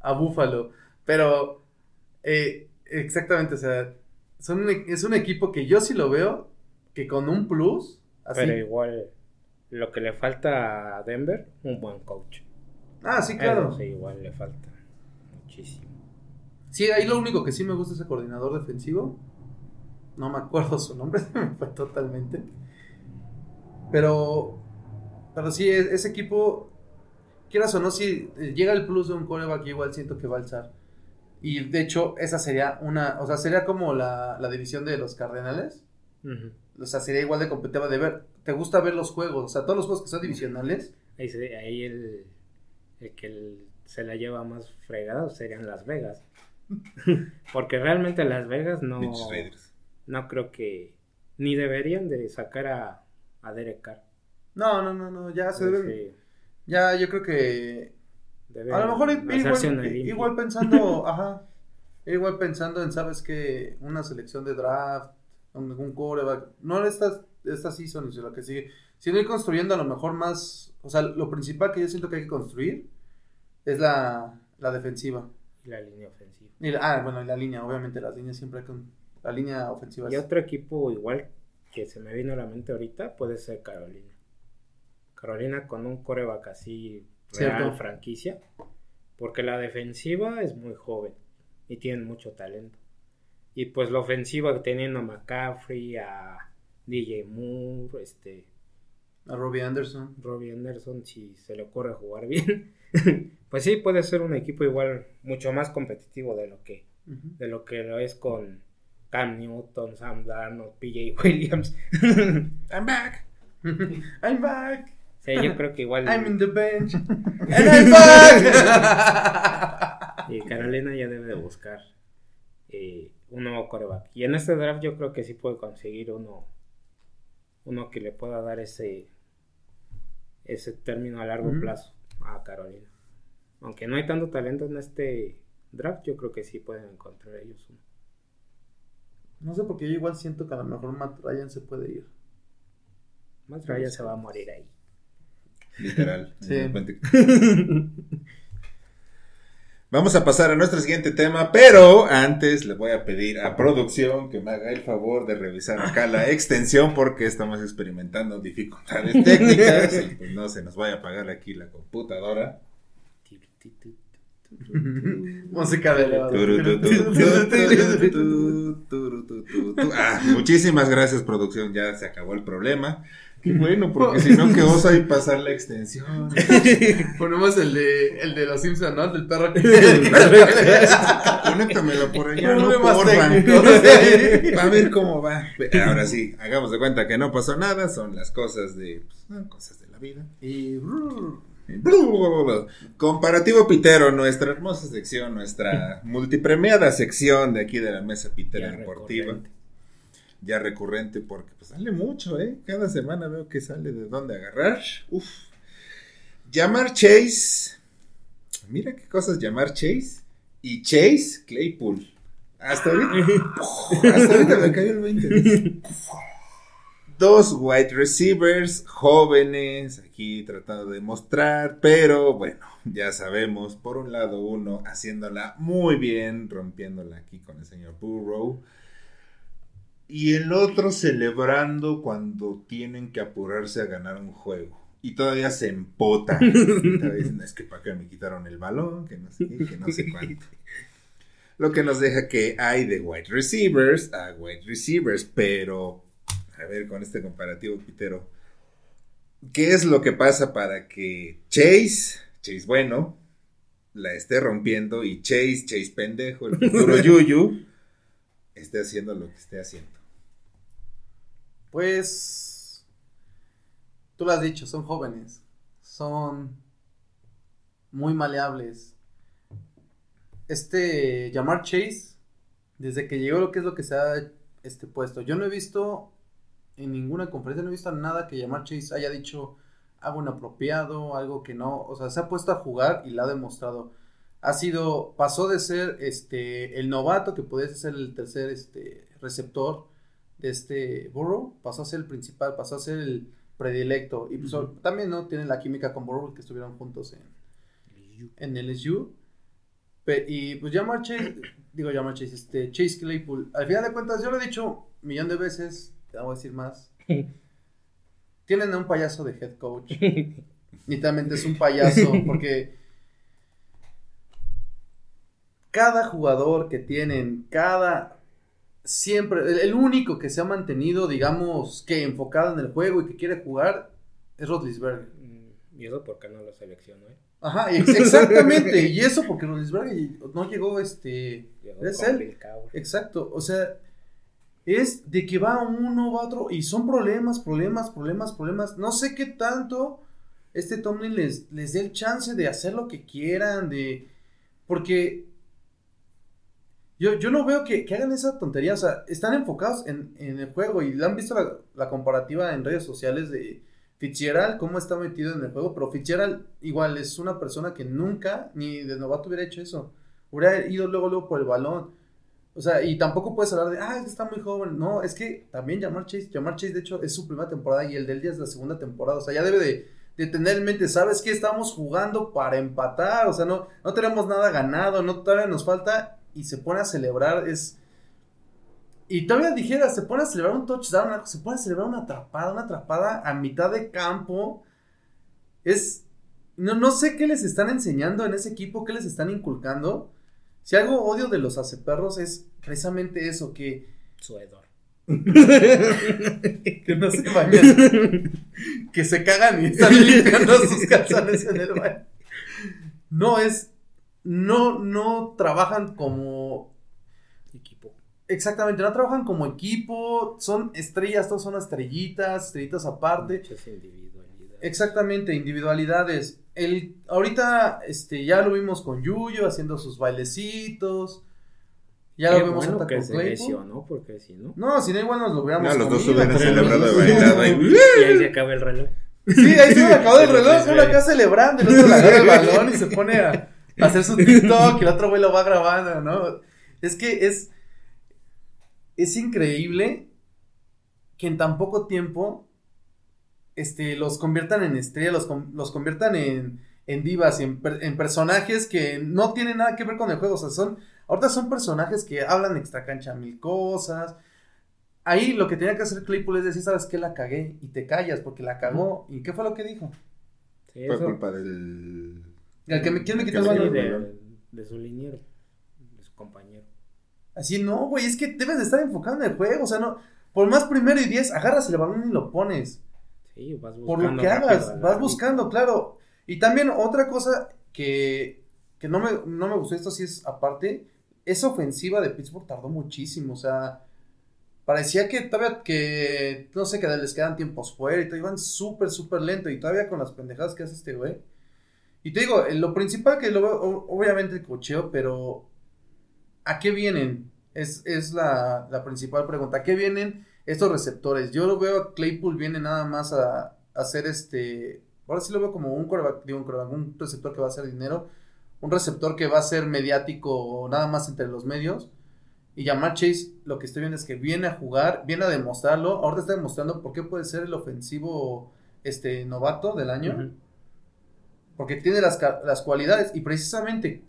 a Buffalo. Pero, eh, exactamente, o sea, son un e- es un equipo que yo sí lo veo, que con un plus, así... Pero igual, lo que le falta a Denver, un buen coach. Ah, sí, claro. Sí, igual le falta muchísimo. Sí, ahí lo único que sí me gusta es el coordinador defensivo. No me acuerdo su nombre, [laughs] me fue totalmente. Pero, pero sí, e- ese equipo, quieras o no, si llega el plus de un coreback, igual siento que va a alzar. Y de hecho, esa sería una, o sea, sería como la, la división de los Cardenales. O sea, sería igual de competitiva de ver. ¿Te gusta ver los juegos? O sea, todos los juegos que son divisionales. Ahí, se- ahí el, el que el- se la lleva más fregado serían Las Vegas. [laughs] Porque realmente Las Vegas no, no creo que ni deberían de sacar a, a Derek Carr. No, no, no, no, ya se deben, Sí, ya yo creo que deben A lo mejor igual, pensando, [laughs] ajá, igual pensando en, ¿sabes qué? Una selección de draft, un, quarterback, no esta, esta season, sino la que sigue, sino ir construyendo a lo mejor más, o sea, lo principal que yo siento que hay que construir es la, la defensiva. Y la línea ofensiva. Y la- ah, bueno, y la línea, obviamente las líneas siempre hay con la línea ofensiva. Y es- otro equipo igual que se me vino a la mente ahorita puede ser Carolina. Carolina con un coreback así real Cierto. franquicia. Porque la defensiva es muy joven y tienen mucho talento. Y pues la ofensiva teniendo a McCaffrey, a DJ Moore, este, a Robbie Anderson. Robbie Anderson, si se le ocurre jugar bien. [laughs] pues sí, puede ser un equipo igual mucho más competitivo de lo que de lo que lo es con Cam Newton, Sam Darnold, PJ Williams. [laughs] I'm back. [laughs] I'm back. Sí, yo creo que igual I'm in the bench. [laughs] And I'm back. y Carolina ya debe de buscar eh, un nuevo coreback. Y en este draft yo creo que sí puede conseguir uno uno que le pueda dar ese ese término a largo plazo a Carolina. Aunque no hay tanto talento en este draft, yo creo que sí pueden encontrar ellos uno. no sé porque yo igual siento que a lo mejor Matt Ryan se puede ir. Más Ryan se va a morir ahí. Literal. Sí. Vamos a pasar a nuestro siguiente tema, pero antes le voy a pedir a producción que me haga el favor de revisar acá la extensión porque estamos experimentando dificultades técnicas y pues no se nos vaya a apagar aquí la computadora. Música de elevador. Ah, muchísimas gracias producción, ya se acabó el problema. Qué bueno, [laughs] porque si no, que osa y [laughs] pasar la extensión. [laughs] Ponemos el de, el de los Simpsons, ¿no? El del perro que... Conéctamelo por allá, no. Va a ver cómo va. Ahora sí, hagamos de cuenta que no pasó nada, son las cosas de, pues, cosas de la vida. y... Comparativo Pitero, nuestra hermosa sección, nuestra multipremiada sección de aquí de la mesa Pitera Deportiva. Ya recurrente porque pues sale mucho, ¿eh? Cada semana veo que sale de dónde agarrar. Uf. Llamar Chase. Mira qué cosas llamar Chase. Y Chase Claypool. Hasta ahorita. [laughs] hasta ahorita me cayó el 20. Dos wide receivers jóvenes aquí tratando de mostrar, pero bueno, ya sabemos, por un lado uno haciéndola muy bien, rompiéndola aquí con el señor Burrow, y el otro celebrando cuando tienen que apurarse a ganar un juego. Y todavía se empota. [laughs] Dicen, es que para qué me quitaron el balón, que no sé qué, que no sé cuánto. Lo que nos deja que hay de wide receivers a wide receivers, pero a ver con este comparativo pitero. ¿Qué es lo que pasa para que Chase, Chase bueno, la esté rompiendo y Chase, Chase pendejo, el futuro [laughs] Yuyu, esté haciendo lo que esté haciendo? Pues... Tú lo has dicho, son jóvenes. Son muy maleables. Este Jamar Chase, desde que llegó lo que es lo que se ha este, puesto, yo no he visto en ninguna conferencia, no he visto nada que Jamar Chase haya dicho algo inapropiado, algo que no, o sea, se ha puesto a jugar y lo ha demostrado. Ha sido, pasó de ser este el novato que podía ser el tercer este receptor este Burrow, pasó a ser el principal, pasó a ser el predilecto. Y pues, también no tiene la química con Burrow que estuvieron juntos en, en LSU. Pe- y pues Jamar Chase, digo Jamar Chase, este, Chase Claypool, al final de cuentas, yo lo he dicho un millón de veces, te voy a decir más. [laughs] Tienen a un payaso de head coach. [laughs] Literalmente es un payaso, [laughs] porque cada jugador que tienen, cada siempre, el, único que se ha mantenido, digamos, que enfocado en el juego y que quiere jugar es Rodlisberger. Mm, Y eso porque no lo seleccionó, ¿eh? Ajá, ex- exactamente. y eso porque Rodlisberger no llegó este. Llegó Es él. Exacto, o sea, es de que va uno, va otro, y son problemas, problemas, problemas, problemas. No sé qué tanto este Tomlin les, les dé el chance de hacer lo que quieran, de... Porque yo, yo no veo que, que hagan esa tontería, o sea, están enfocados en, en el juego y han visto la, comparativa en redes sociales de Fitzgerald, cómo está metido en el juego, pero Fitzgerald igual es una persona que nunca, ni de novato hubiera hecho eso, hubiera ido luego, luego por el balón. O sea, y tampoco puedes hablar de, ah, está muy joven. No, es que también Jamar Chase, Jamar Chase de hecho es su primera temporada y el del día es la segunda temporada. O sea, ya debe de, de tener en mente, ¿sabes qué? Estamos jugando para empatar. O sea, no, no tenemos nada ganado, no todavía nos falta y se pone a celebrar. Es. Y todavía dijera, se pone a celebrar un touchdown, se pone a celebrar una atrapada, una atrapada a mitad de campo. Es. No, no sé qué les están enseñando en ese equipo, qué les están inculcando. Si algo odio de los aceperros es precisamente eso, que, Su hedor. [laughs] que no se bañan, que se cagan y están limpiando sus calzones en el baño. No es, no, no trabajan como, Equipo. exactamente, no trabajan como equipo, son estrellas, todos son estrellitas, estrellitas aparte. Muchas individualidades. Exactamente, individualidades. El, ahorita este, ya lo vimos con Yuyo haciendo sus bailecitos. Ya Qué lo vemos bueno que con se lesionó, porque si no. No, si no igual nos lo hubiéramos No, los dos hubieran celebrado de bailada y- Y ahí se acaba el reloj. Sí, ahí se acabó el [laughs] reloj, uno acá celebrando, el otro le agarra el balón y se pone a, a hacer su [laughs] TikTok y el otro güey lo va grabando, ¿no? Es que es, es increíble que en tan poco tiempo este, los conviertan en estrellas, los, los conviertan en, en divas, en, en personajes que no tienen nada que ver con el juego, o sea, son, ahorita son personajes que hablan extra cancha mil cosas, Ahí lo que tenía que hacer Claypool es decir, ¿sabes qué? La cagué y te callas porque la cagó. ¿Y qué fue lo que dijo? Sí, Fue eso. culpa del. El que me- ¿quién me quitó el balón? de, de su liniero. De su compañero. Así, no, güey, es que debes de estar enfocado en el juego. O sea, no, por más primero y diez, agarras el balón y lo pones. Sí, vas buscando. Por lo que hagas, vas buscando, claro. Y también otra cosa que, que no, me, no me gustó, esto sí es aparte, esa ofensiva de Pittsburgh tardó muchísimo, o sea, parecía que todavía, que, no sé, que les quedan tiempos fuera y todo, iban súper, súper lento y todavía con las pendejadas que hace este güey. Y te digo, eh, lo principal que lo veo, obviamente el cocheo, pero ¿a qué vienen? Es, es la, la principal pregunta. ¿A qué vienen estos receptores? Yo lo veo a Claypool viene nada más a, hacer este. Ahora sí lo veo como un quarterback, digo, un, quarterback, un receptor que va a hacer dinero. Un receptor que va a ser mediático nada más entre los medios. Y Jamar Chase, lo que estoy viendo es que viene a jugar, viene a demostrarlo. Ahorita está demostrando por qué puede ser el ofensivo este novato del año. Porque tiene las, las cualidades. Y precisamente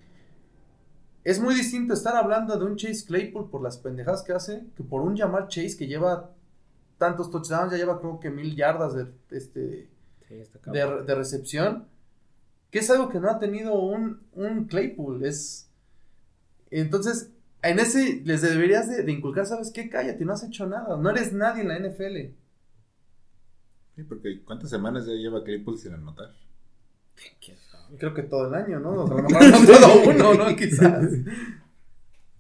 es muy distinto estar hablando de un Chase Claypool por las pendejadas que hace que por un Jamar Chase que lleva tantos touchdowns, ya lleva creo que mil yardas de, este, Sí, de, de recepción. Que es algo que no ha tenido un, un Claypool. Es. Entonces, en ese les deberías de, de inculcar, ¿sabes qué? Cállate, no has hecho nada. No eres nadie en la NFL. Sí, porque ¿cuántas semanas ya lleva Claypool sin anotar? Creo que todo el año, ¿no? [laughs] O sea, a lo mejor no todo uno, ¿no? [laughs] Quizás.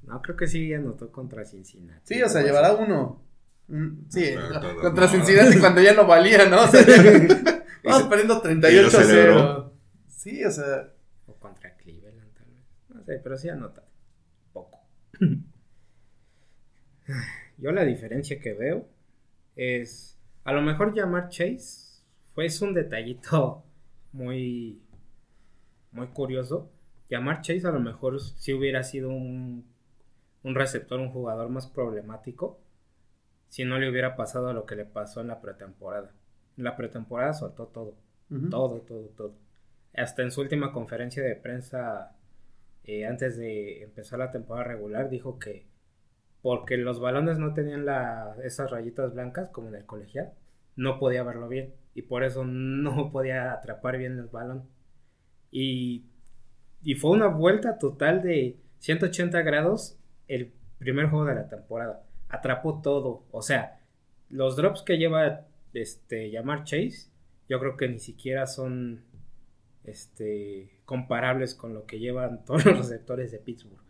No, creo que sí anotó contra Cincinnati. Sí, o sea, llevará uno. Mm, Sí, contra no. Cincinnati [laughs] cuando ya no valía, ¿no? O sea, vamos perdiendo y lo 38-0. celebró. Sí, o sea, O contra Cleveland, tal vez. No sé, pero sí anota. Poco. Yo la diferencia que veo es. A lo mejor llamar Chase fue es un detallito muy. Muy curioso. Llamar Chase a lo mejor si hubiera sido un. Un receptor, un jugador más problemático. Si no le hubiera pasado lo que le pasó en la pretemporada. En la pretemporada soltó todo. Todo, todo, todo. Hasta en su última conferencia de prensa, eh, antes de empezar la temporada regular, dijo que porque los balones no tenían la, esas rayitas blancas como en el colegial, no podía verlo bien y por eso no [laughs] podía atrapar bien el balón. Y, y fue una vuelta total de 180 grados el primer juego de la temporada. Atrapó todo. O sea, los drops que lleva este llamar Chase, yo creo que ni siquiera son este comparables con lo que llevan [laughs] todos los receptores de Pittsburgh.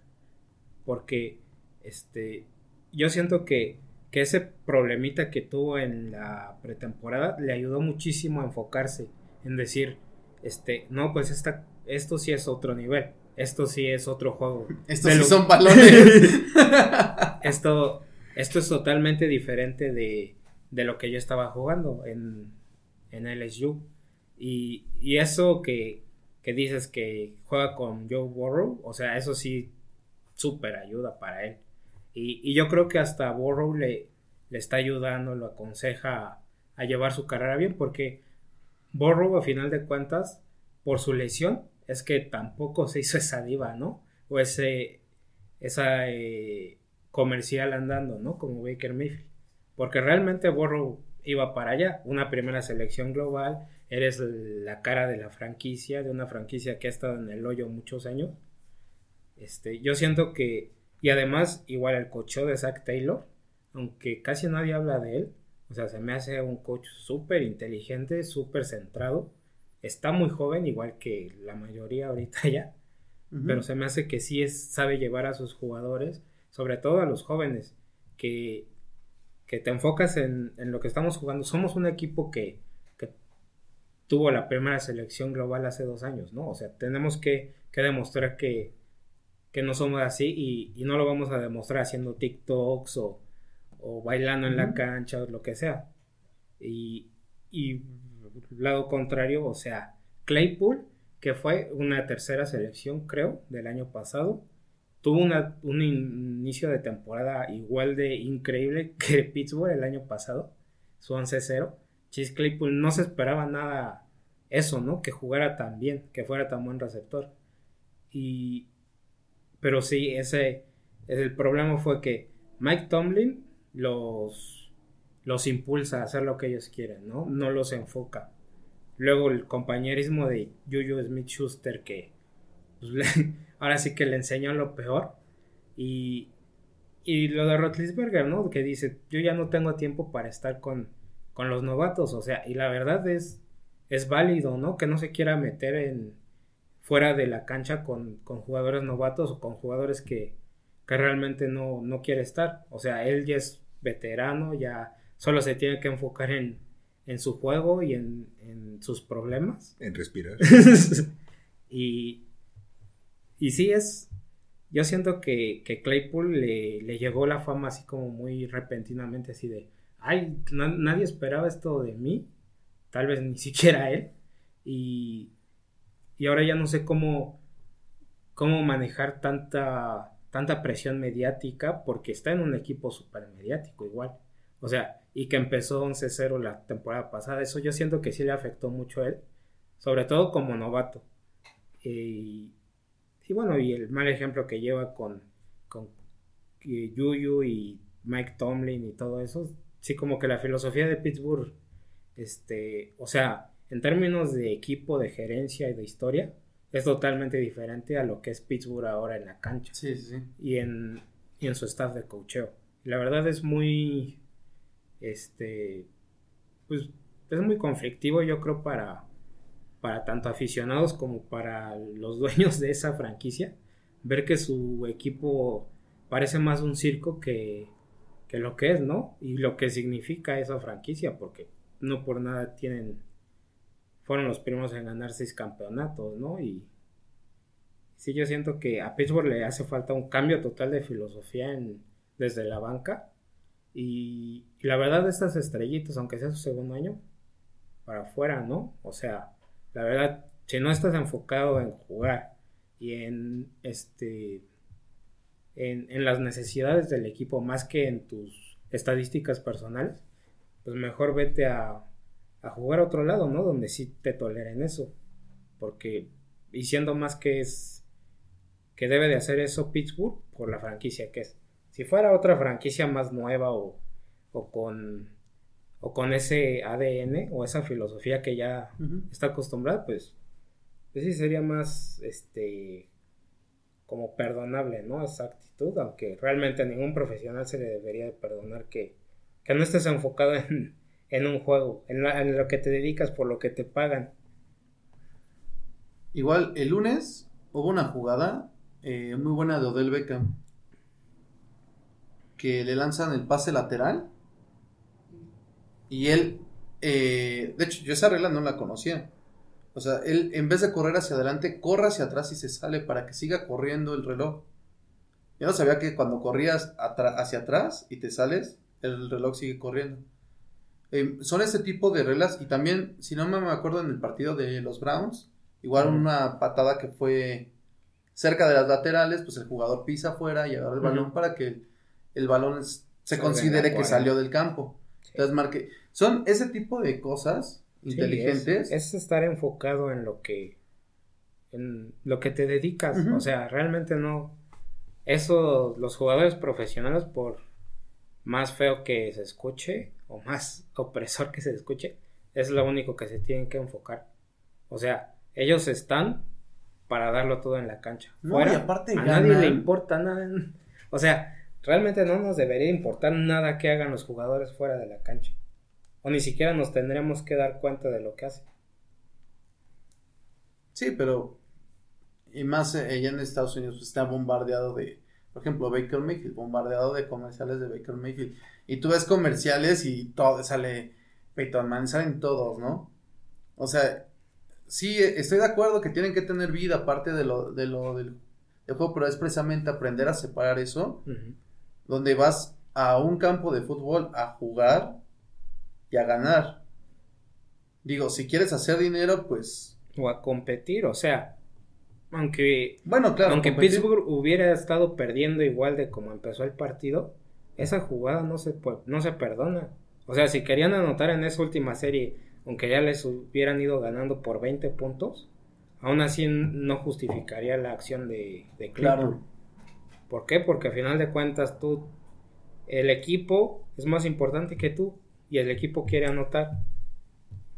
Porque este yo siento que, que ese problemita que tuvo en la pretemporada le ayudó muchísimo a enfocarse en decir, este, no, pues esta, esto sí es otro nivel, esto sí es otro juego. Estos sí lo- son [laughs] balones. esto, esto es totalmente diferente de, de lo que yo estaba jugando en, en LSU. Y, y eso que, que dices que juega con Joe Burrow, o sea, eso sí, súper ayuda para él. Y, yo creo que hasta Borrow le, le está ayudando, lo aconseja a, a llevar su carrera bien, porque Borrow, a final de cuentas, por su lesión, es que tampoco se hizo esa diva, ¿no? O ese, esa eh, comercial andando, ¿no? Como Baker Mayfield. Porque realmente Borrow iba para allá, una primera selección global, eres la cara de la franquicia, de una franquicia que ha estado en el hoyo muchos años. Este, yo siento que, y además, igual el coach de Zach Taylor, aunque casi nadie habla de él, o sea, se me hace un coach súper inteligente, súper centrado. Está muy joven, igual que la mayoría ahorita [laughs] ya. Pero se me hace que sí es, sabe llevar a sus jugadores, sobre todo a los jóvenes, que, que te enfocas en, en lo que estamos jugando. Somos un equipo que, que tuvo la primera selección global hace dos años, ¿no? O sea, tenemos que, que demostrar que, que no somos así y, y no lo vamos a demostrar haciendo TikToks o, o bailando en la cancha o lo que sea. Y, y lado contrario, o sea, Claypool, que fue una tercera selección, creo, del año pasado, tuvo una, un inicio de temporada igual de increíble [laughs] que Pittsburgh el año pasado, su 11-0. Chase Claypool no se esperaba nada eso, ¿no? Que jugara tan bien, que fuera tan buen receptor. Y, pero sí, ese, el problema fue que Mike Tomlin los, los impulsa a hacer lo que ellos quieren, ¿no? No los enfoca. Luego el compañerismo de Juju Smith Schuster que pues, [laughs] ahora sí que le enseñó lo peor. Y, y lo de Rotlisberger, ¿no? Que dice, yo ya no tengo tiempo para estar con, con los novatos. O sea, y la verdad es, es válido, ¿no? Que no se quiera meter en fuera de la cancha con, con jugadores novatos o con jugadores que, que realmente no, no quiere estar. O sea, él ya es veterano, ya solo se tiene que enfocar en, en su juego y en, en sus problemas. En respirar. [laughs] y, y sí es, yo siento que, que Claypool le, le llegó la fama así como muy repentinamente, así de, ay, na- nadie esperaba esto de mí, tal vez ni siquiera él, y, y ahora ya no sé cómo, cómo manejar tanta, tanta presión mediática, porque está en un equipo súper mediático igual, o sea, y que empezó 11-0 la temporada pasada, eso yo siento que sí le afectó mucho a él, sobre todo como novato. Y, y bueno, y el mal ejemplo que lleva con, con eh, Yuyu y Mike Tomlin y todo eso, sí como que la filosofía de Pittsburgh, este, o sea, en términos de equipo, de gerencia y de historia, es totalmente diferente a lo que es Pittsburgh ahora en la cancha Sí, sí, y en, y en su staff de coacheo. La verdad es muy, este, pues es muy conflictivo yo creo para, para tanto aficionados como para los [laughs] dueños de esa franquicia, ver que su equipo parece más un circo que, que lo que es, ¿no? Y lo que significa esa franquicia, porque no por nada tienen, fueron los primeros en ganar seis campeonatos, ¿no? Y sí, yo siento que a Pittsburgh le hace falta un cambio total de filosofía desde la banca. Y, y la verdad, estas estrellitas, aunque sea su segundo año, para afuera, ¿no? O sea, la verdad, si no estás enfocado en jugar y en este en las necesidades del equipo más que en tus estadísticas personales, pues mejor vete a, a jugar a otro lado, ¿no? Donde sí te toleren eso. Porque, y siendo más que es que debe de hacer eso Pittsburgh por la franquicia que es. Si fuera otra franquicia más nueva o, o con o con ese ADN o esa filosofía que ya está acostumbrada, pues, pues sí sería más este como perdonable, ¿no? Esa actitud, aunque realmente a ningún profesional se le debería de perdonar que, que no estés enfocado en, en un juego, en, la- lo que te dedicas, por lo que te pagan. Igual, el lunes hubo una jugada eh, muy buena de Odell Beckham. Que le lanzan el pase lateral. Y él, eh, de hecho, yo esa regla no la conocía. O sea, él en vez de correr hacia adelante, corre hacia atrás y se sale para que siga corriendo el reloj. Yo no sabía que cuando corrías hacia atrás y te sales, el reloj sigue corriendo. Eh, son ese tipo de reglas y también, si no me acuerdo en el partido de los Browns, igual una patada que fue cerca de las laterales, pues el jugador pisa afuera y agarra el balón para que el balón es- se considere que 40. salió del campo. Entonces marque, son ese tipo de cosas Sí, inteligentes. es, es estar enfocado en lo que en lo que te dedicas, o sea, realmente no eso los jugadores profesionales por más feo que se escuche o más opresor que se escuche, es lo único que se tienen que enfocar. O sea, ellos están para darlo todo en la cancha. No, Fuera, y aparte a nadie le importa nada. [laughs] O sea, realmente no nos debería importar nada que hagan los jugadores fuera de la cancha. O ni siquiera nos tendríamos que dar cuenta de lo que hacen. Sí, pero y más eh, allá en Estados Unidos pues, está bombardeado de, por ejemplo, Baker Mayfield, bombardeado de comerciales de Baker Mayfield. Y tú ves comerciales y todo sale Peyton Manning, salen todos, ¿no? O sea, sí, estoy de acuerdo que tienen que tener vida aparte de lo, de lo del, del juego, pero es precisamente aprender a separar eso, donde vas a un campo de fútbol a jugar y a ganar. Digo, si quieres hacer dinero, pues, O a competir, o sea, aunque, bueno, claro. aunque competir- Pittsburgh hubiera estado perdiendo igual de como empezó el partido, esa jugada no se, no se perdona. O sea, si querían anotar en esa última serie, aunque ya les hubieran ido ganando por 20 puntos, aún así no justificaría la acción de, de. Claro. ¿Por qué? Porque a final de cuentas tú, el equipo es más importante que tú y el equipo quiere anotar.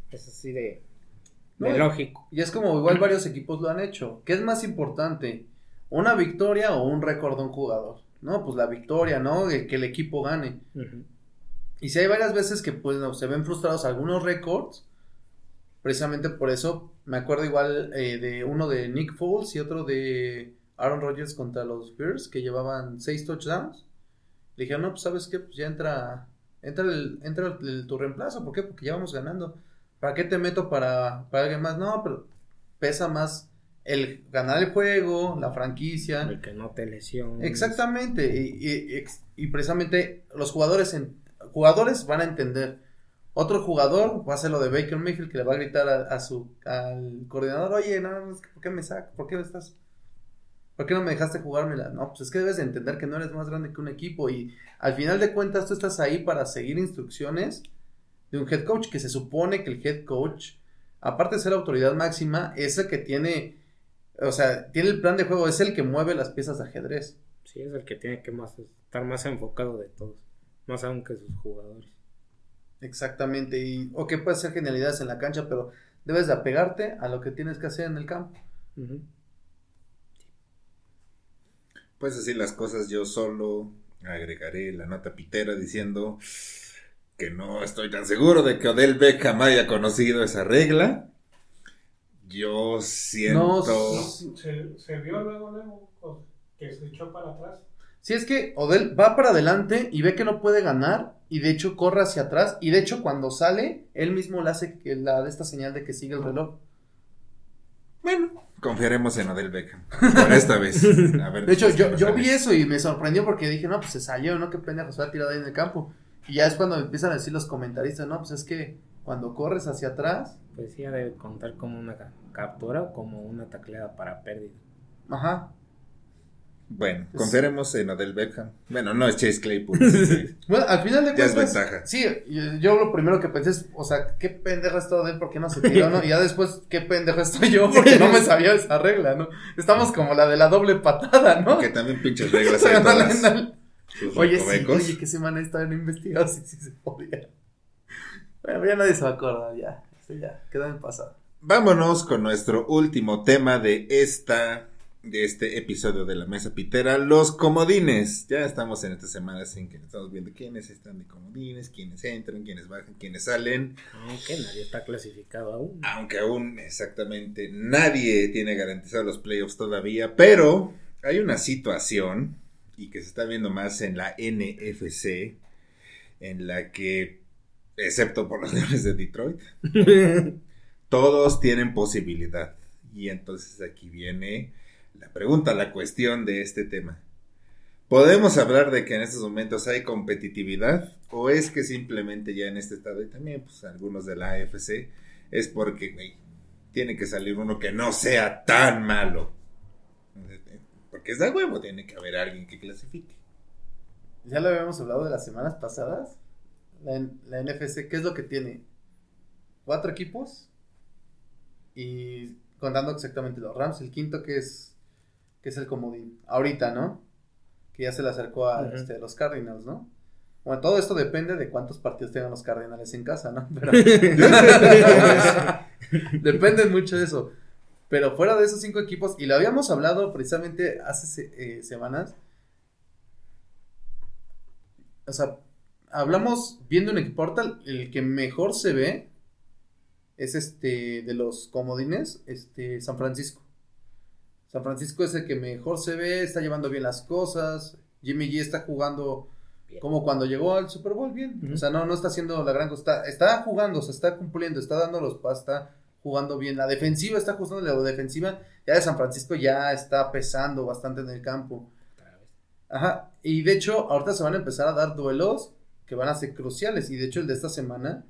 Es así de, de lógico. Y es como igual varios equipos lo han hecho. ¿Qué es más importante? ¿Una victoria o un récord de un jugador? No, pues la victoria, ¿no? De que el equipo gane. Y si hay varias veces que pues no, se ven frustrados algunos récords, precisamente por eso me acuerdo igual eh, de uno de Nick Foles y otro de Aaron Rodgers contra los Bears que llevaban seis touchdowns. Le dijeron, no, pues sabes qué, pues ya entra, entra, el, entra el- tu reemplazo, ¿por qué? Porque ya vamos ganando. ¿Para qué te meto para, para alguien más? No, pero pesa más el ganar el juego, la franquicia. El que no te lesiones. Exactamente, y, y- y precisamente los jugadores en, jugadores van a entender. Otro jugador va a hacer lo de Baker Mayfield que le va a gritar a, a su al coordinador, oye, no, no, ¿por qué me sacas? ¿Por qué no estás? ¿Por qué no me dejaste jugármela? No, pues es que debes de entender que no eres más grande que un equipo y al final de cuentas tú estás ahí para seguir instrucciones de un head coach que se supone que el head coach, aparte de ser la autoridad máxima, es el que tiene, o sea, tiene el plan de juego, es el que mueve las piezas de ajedrez. Sí, es el que tiene que más estar más enfocado de todos. Más aún que sus jugadores. Exactamente, y o que puedes hacer genialidades en la cancha, pero debes de apegarte a lo que tienes que hacer en el campo. Pues así las cosas, yo solo agregaré la nota pitera diciendo que no estoy tan seguro de que Odell Beckham haya conocido esa regla. Yo siento... No, Se, se vio luego, luego, que se echó para atrás. Si es que Odell va para adelante y ve que no puede ganar y de hecho corre hacia atrás y de hecho cuando sale él mismo le hace que la de esta señal de que sigue el reloj. Bueno, confiaremos en Odell Beckham. Por esta vez. A ver [laughs] De hecho yo, yo vi eso y me sorprendió porque dije, no, pues se salió, ¿no? Qué pendejo, se va tirado ahí en el campo. Y ya es cuando empiezan a decir los comentaristas, no, pues es que cuando corres hacia atrás, Pues sí, debe contar como una ca- captura o como una tacleada para pérdida. ajá. Bueno, Es- confiaremos en Odell Beckham. Bueno, no es Chase Claypool. [laughs] Bueno, al final de Ya es cuentas. ventaja. Sí, yo, yo lo primero que pensé es, o sea, qué pendejo es todo de él, ¿por qué no se tiró, no? Y ya después, qué pendejo estoy yo, porque no me sabía esa regla, ¿no? Estamos como la de la doble patada, ¿no? Que también pinches reglas hay [laughs] todas. Sus Oye, sí, oye, que semana estaban investigando si sí se podía. Bueno, ya nadie se va a acordar, ya. Esto ya, queda en pasado. Vámonos con nuestro último tema de esta de este episodio de la mesa pitera, los comodines. Ya estamos en esta semana en que estamos viendo quiénes están de comodines, quiénes entran, quiénes bajan, quiénes salen. Aunque nadie está clasificado aún. Aunque aún exactamente nadie tiene garantizados los playoffs todavía, pero hay una situación y que se está viendo más en la NFC, en la que, excepto por los [laughs] Leones de Detroit, [laughs] todos tienen posibilidad. Y entonces aquí viene la pregunta, la cuestión de este tema. ¿Podemos hablar de que en estos momentos hay competitividad? ¿O es que simplemente ya en este estado, y también pues algunos de la AFC, es porque tiene que salir uno que no sea tan malo? Porque es de huevo, tiene que haber alguien que clasifique. ya lo habíamos hablado de las semanas pasadas. La, la NFC, ¿qué es lo que tiene? Cuatro equipos. Y contando exactamente los Rams, el quinto que es que es el comodín. Ahorita, ¿no? Que ya se le acercó a este, los Cardinals, ¿no? Bueno, todo esto depende de cuántos partidos tengan los Cardinals en casa, ¿no? [laughs] Pero- [laughs] [laughs] depende mucho de eso. Pero fuera de esos cinco equipos, y lo habíamos hablado precisamente hace eh, semanas. O sea, hablamos viendo un equipo. ahorita el que mejor se ve es este de los comodines, este San Francisco. San Francisco es el que mejor se ve, está llevando bien las cosas. Jimmy G está jugando Bien. como cuando llegó al Super Bowl bien. O sea, no, no está haciendo la gran cosa. Está, está jugando, se está cumpliendo, está dando los está jugando bien. La defensiva está ajustando la defensiva. Ya de San Francisco ya está pesando bastante en el campo. Ajá, y de hecho, ahorita se van a empezar a dar duelos que van a ser cruciales. Y de hecho, el de esta semana,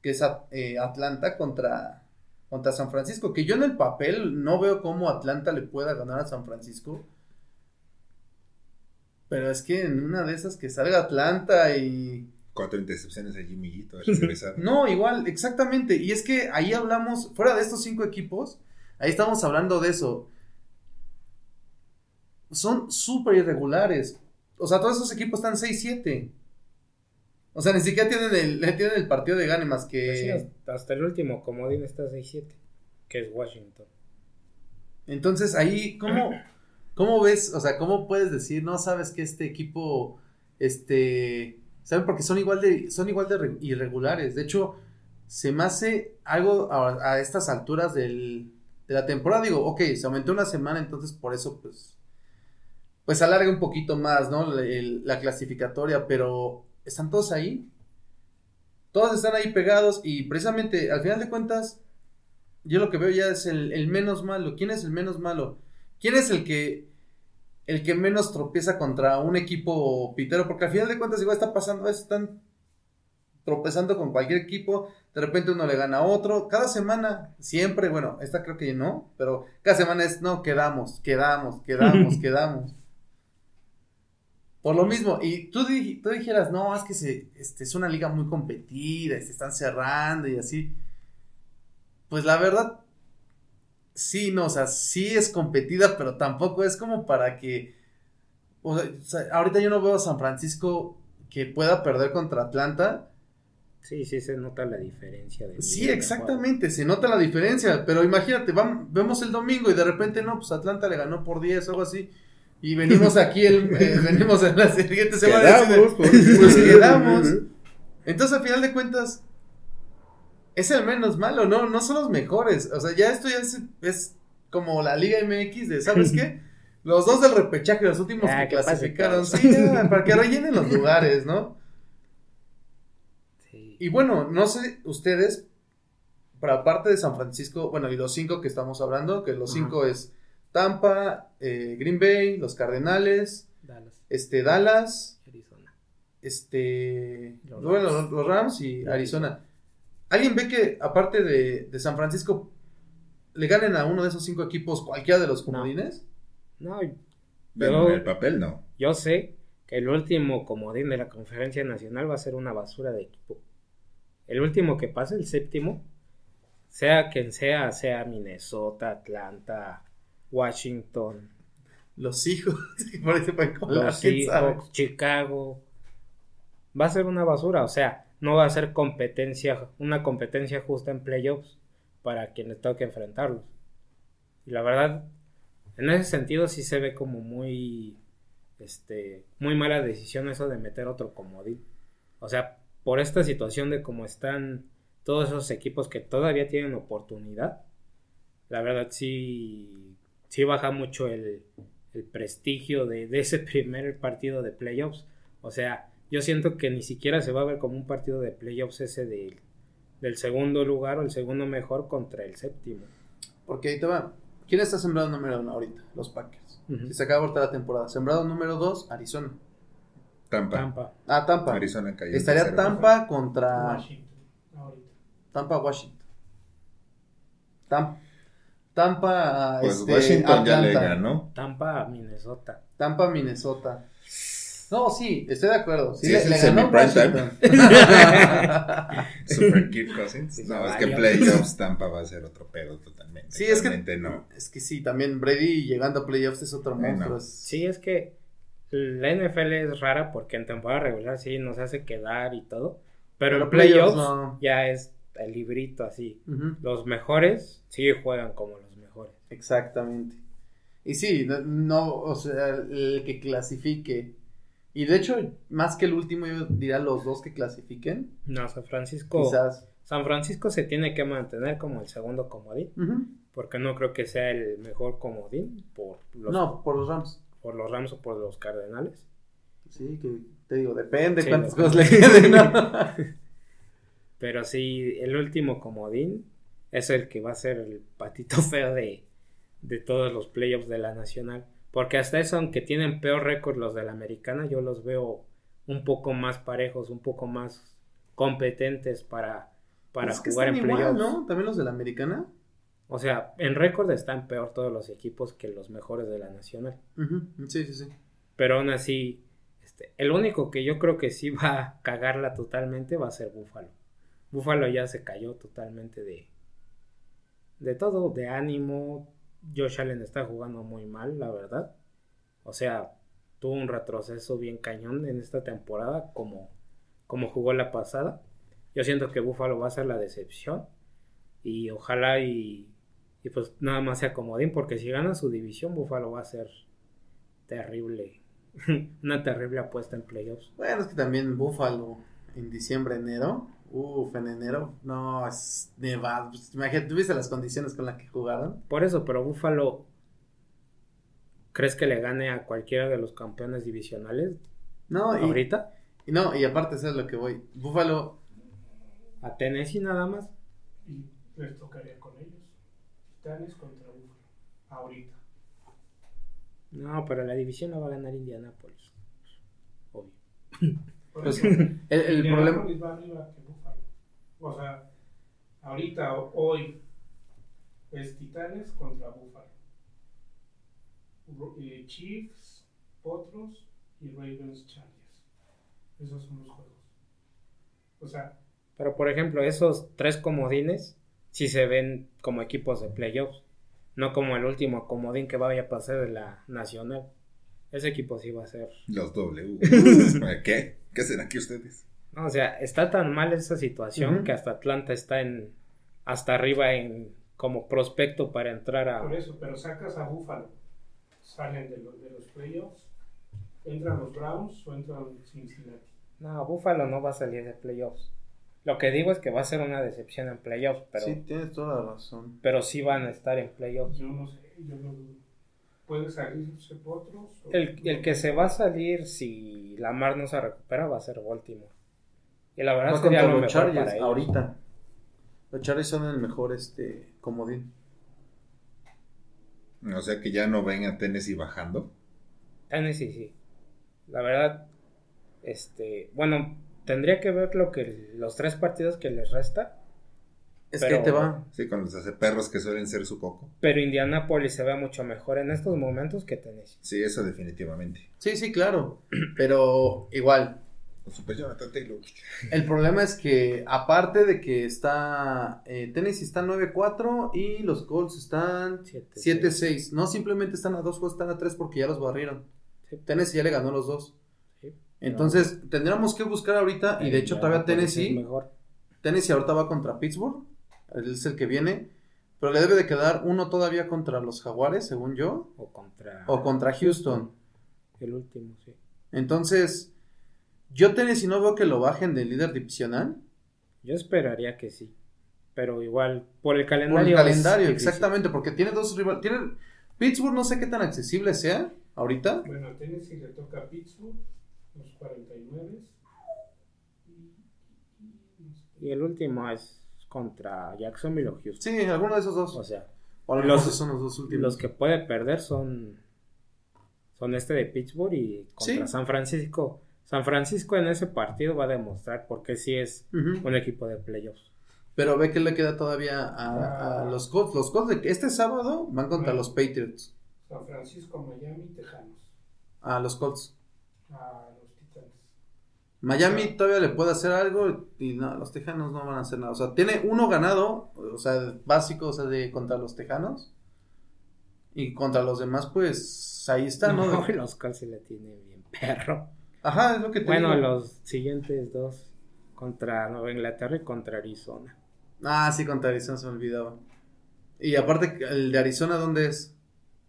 que es eh, Atlanta contra, contra San Francisco, que yo en el papel no veo cómo Atlanta le pueda ganar a San Francisco. Pero es que en una de esas que salga Atlanta y... Cuatro intercepciones a Jimmy G. [laughs] No, igual, exactamente. Y es que ahí hablamos, fuera de estos cinco equipos, ahí estamos hablando de eso. Son súper irregulares. O sea, todos esos equipos están 6-7. O sea, ni siquiera tienen el, [laughs] tienen el partido de gane más Pues sí, que... hasta, hasta el último comodín está 6-7, que es Washington. Entonces ahí, ¿cómo, [clears throat] ¿cómo ves? O sea, ¿cómo puedes decir, no sabes que este equipo, este, ¿saben? Porque son igual de, son igual de re- irregulares. De hecho, se me hace algo a, estas alturas del, de la temporada. Digo, ok, se aumentó una semana, entonces por eso, pues, pues alarga un poquito más, ¿no? La clasificatoria, pero están todos ahí. Todos están ahí pegados y precisamente, al final de cuentas, yo lo que veo ya es el, el menos malo. ¿Quién es el menos malo? ¿Quién es el que el que menos tropieza contra un equipo pitero? Porque al final de cuentas igual está pasando, están tropezando con cualquier equipo, de repente uno le gana a otro, cada semana, siempre, bueno, esta creo que no, pero cada semana es, no, quedamos, quedamos, quedamos, [laughs] quedamos. Por lo mismo, y tú, di- tú dijeras, no, es que se, este, es una liga muy competida, y se están cerrando y así. Pues la verdad, sí, no, o sea, sí es competida, pero tampoco es como para que. O sea, ahorita yo no veo a San Francisco que pueda perder contra Atlanta. Sí, sí se nota la diferencia. de Sí, exactamente, se nota la diferencia, pero imagínate, vamos, vemos el domingo y de repente no, pues Atlanta le ganó por 10 o algo así. Y venimos aquí, el, [laughs] eh, venimos en la siguiente semana. de, Quedamos, [laughs] pues quedamos. Entonces, al final de cuentas, es el menos malo, ¿no? No son los mejores. O sea, ya esto ya es, es como la Liga MX de, ¿sabes [laughs] qué? Los dos del repechaje, los últimos Ah, que clasificaron, sí, ya, [laughs] para que rellenen los lugares, ¿no? Sí. Y bueno, no sé ustedes, para parte de San Francisco, bueno, y los cinco que estamos hablando, que los cinco es Tampa, eh, Green Bay, los Cardenales, Dallas, este Dallas, Arizona. este, Los bueno, Rams. los, los Rams Y Arizona. ¿Alguien ve que aparte de, de San Francisco le ganen a uno de esos cinco equipos cualquiera de los comodines? No, Bueno, Yo- el papel no. yo sé que el último comodín de la conferencia nacional va a ser una basura de equipo. El último que pase, el séptimo, sea quien sea, sea Minnesota, Atlanta, Washington, Los hijos, que [laughs] por ahí se pueden colar, los. Seahawks, Chicago, va a ser una basura. O sea, no va a ser competencia, una competencia justa en playoffs para quienes toque enfrentarlos. Y la verdad, en ese sentido sí se ve como muy, este, muy mala decisión eso de meter otro comodín. O sea, por esta situación de cómo están todos esos equipos que todavía tienen oportunidad, la verdad sí, sí baja mucho el, el prestigio de, de ese [laughs] primer partido de playoffs. O sea, yo siento que ni siquiera se va a ver como un partido de playoffs ese del, del segundo lugar o el segundo mejor contra el séptimo. Porque ahí te va. ¿Quién está sembrado número uno ahorita? Los Packers. Si se acaba ahorita la temporada. Sembrado número dos, Arizona. Tampa. Tampa. Ah, Tampa. Arizona cayó. Estaría. Tampa contra Washington. Ahorita. Tampa, Washington. Tam- Tampa, Pues este, Washington ya le ganó. Tampa, Minnesota. Tampa, Minnesota. No, sí, estoy de acuerdo. Sí, Sí, le, es el le ganó semi-prime Washington. [laughs] Super Kirk Cousins. No, es que playoffs Tampa va a ser otro pedo totalmente. Sí, es que- Realmente no. Es que sí, también Brady llegando a playoffs es otro Eh, monstruo. no. Sí, es que la NFL es rara porque en temporada regular sí nos hace quedar y todo. Pero, Pero en playoffs playoffs no. ya es el librito así. Los mejores sí juegan como los mejores. Exactamente. Y sí, no, no, o sea, el que clasifique. Y de hecho, más que el último, yo diría los dos que clasifiquen. No, San Francisco. Quizás. San Francisco se tiene que mantener como el segundo comodín. Porque no creo que sea el mejor comodín por los, No, por los Rams. por los Rams o por los Cardenales. Sí, que te digo, depende Sí, cuántas cosas le queden. ¿no? [laughs] Pero sí, el último comodín es el que va a ser el patito feo de, de todos los playoffs de la nacional. Porque hasta eso, aunque tienen peor récord los de la americana, yo los veo un poco más parejos, un poco más competentes para, para es que jugar en igual, playoffs. ¿no? También los de la americana. O sea, en récord están peor todos los equipos que los mejores de la nacional. Sí, sí, sí. Pero aún así, este, el único que yo creo que sí va a cagarla totalmente va a ser Búfalo. Búfalo ya se cayó totalmente de, de todo, de ánimo. Josh Allen está jugando muy mal, la verdad. O sea, tuvo un retroceso bien cañón en esta temporada, como, como jugó la pasada. Yo siento que Búfalo va a ser la decepción. Y ojalá y, y pues nada más sea comodín, porque si gana su división, Búfalo va a ser terrible. [laughs] Una terrible apuesta en playoffs. Bueno, es que también Buffalo en diciembre, enero. Uf, en enero. No, es nevado. Pues, imagínate, ¿tú viste las condiciones con las que jugaron? Por eso, pero Búfalo, ¿crees que le gane a cualquiera de los campeones divisionales No, y, ahorita? y no, y aparte, eso es lo que voy. Buffalo, A Tennessee nada más. Y les tocaría con ellos. Titanes contra Buffalo. Ahorita. No, pero la división la va a ganar Indianapolis. Obvio. Pues, [laughs] el problema. Indianapolis va arriba que Buffalo. O sea, ahorita, hoy, es Titanes contra Buffalo. Eh, Chiefs, Potros y Ravens Chargers. Esos son los juegos. O sea, Pero por ejemplo, esos tres comodines sí se ven como equipos de playoffs. No como el último comodín que vaya a pasar de la nacional. Ese equipo sí va a ser. Los W. [laughs] ¿Qué? ¿Qué hacen aquí ustedes? No, o sea, está tan mal esa situación que hasta Atlanta está en. Hasta arriba en. Como prospecto para entrar a. por eso, pero sacas a Buffalo. Salen de, los de los playoffs. Entran los Browns o entran Cincinnati. No, Buffalo no va a salir de playoffs. Lo que digo es que va a ser una decepción en playoffs, pero Sí, tienes toda la razón. pero sí van a estar en playoffs. Yo no sé, yo lo dudo. Puede salirse Potros. o- El, el que se va a salir si Lamar no se recupera va a ser Baltimore. Y la verdad contra lo los mejor Chargers para ahorita. Los Chargers son el mejor este comodín. O sea que ya no ven a Tennessee bajando. Tennessee sí. La verdad, este, bueno, tendría que ver lo que los tres partidos que les resta, Es Pero- que ahí te va. Sí, con los perros que suelen ser su coco. pero Indianapolis se ve mucho mejor en estos momentos que Tennessee. Sí, eso definitivamente. Sí, sí, claro. Pero igual, Super Jonathan Taylor. el problema es que aparte de que está eh, Tennessee está 9-4 y los Colts están 7-6. 7-6. No simplemente están a dos juegos, están a tres porque ya los barrieron. Sí. Tennessee ya le ganó los dos. Sí. Entonces, tendríamos que buscar ahorita, y de hecho todavía Tennessee, mejor. Tennessee ahorita va contra Pittsburgh, él es el que viene, pero le debe de quedar uno todavía contra los Jaguares, según yo, O contra, o contra Houston. el último, sí. Entonces, yo Tennessee no veo que lo bajen del líder divisional. Yo esperaría que sí. Pero igual, por el Por calendario. el es calendario, exactamente, porque tiene dos rivales. Tiene, Pittsburgh no sé qué tan accesible sea ahorita. Bueno, a Tennessee le toca a Pittsburgh, los 49. Y, Y el último es contra Jacksonville o Houston. Sí, alguno de esos dos. O sea, O los- son los dos últimos. los que puede perder son son este de Pittsburgh y contra Sí. San Francisco. San Francisco en ese partido va a demostrar por qué sí es un equipo de playoffs. Pero ve que le queda todavía a, a los Colts. Los Colts de este sábado van contra Bueno. los Patriots. San Francisco, Miami, Tejanos. A los Colts. A Miami todavía le puede hacer algo y no, los Tejanos no van a hacer nada. O sea, tiene uno ganado, o sea, básico, o sea, de contra los Tejanos. Y contra los demás, pues ahí está, ¿no? [laughs] No, los Colts sí le tiene bien perro. Ajá, es lo que te Bueno, digo. los siguientes dos contra Nueva Inglaterra y contra Arizona. Ah, sí, contra Arizona se me olvidaba. Y aparte, el de Arizona, ¿dónde es?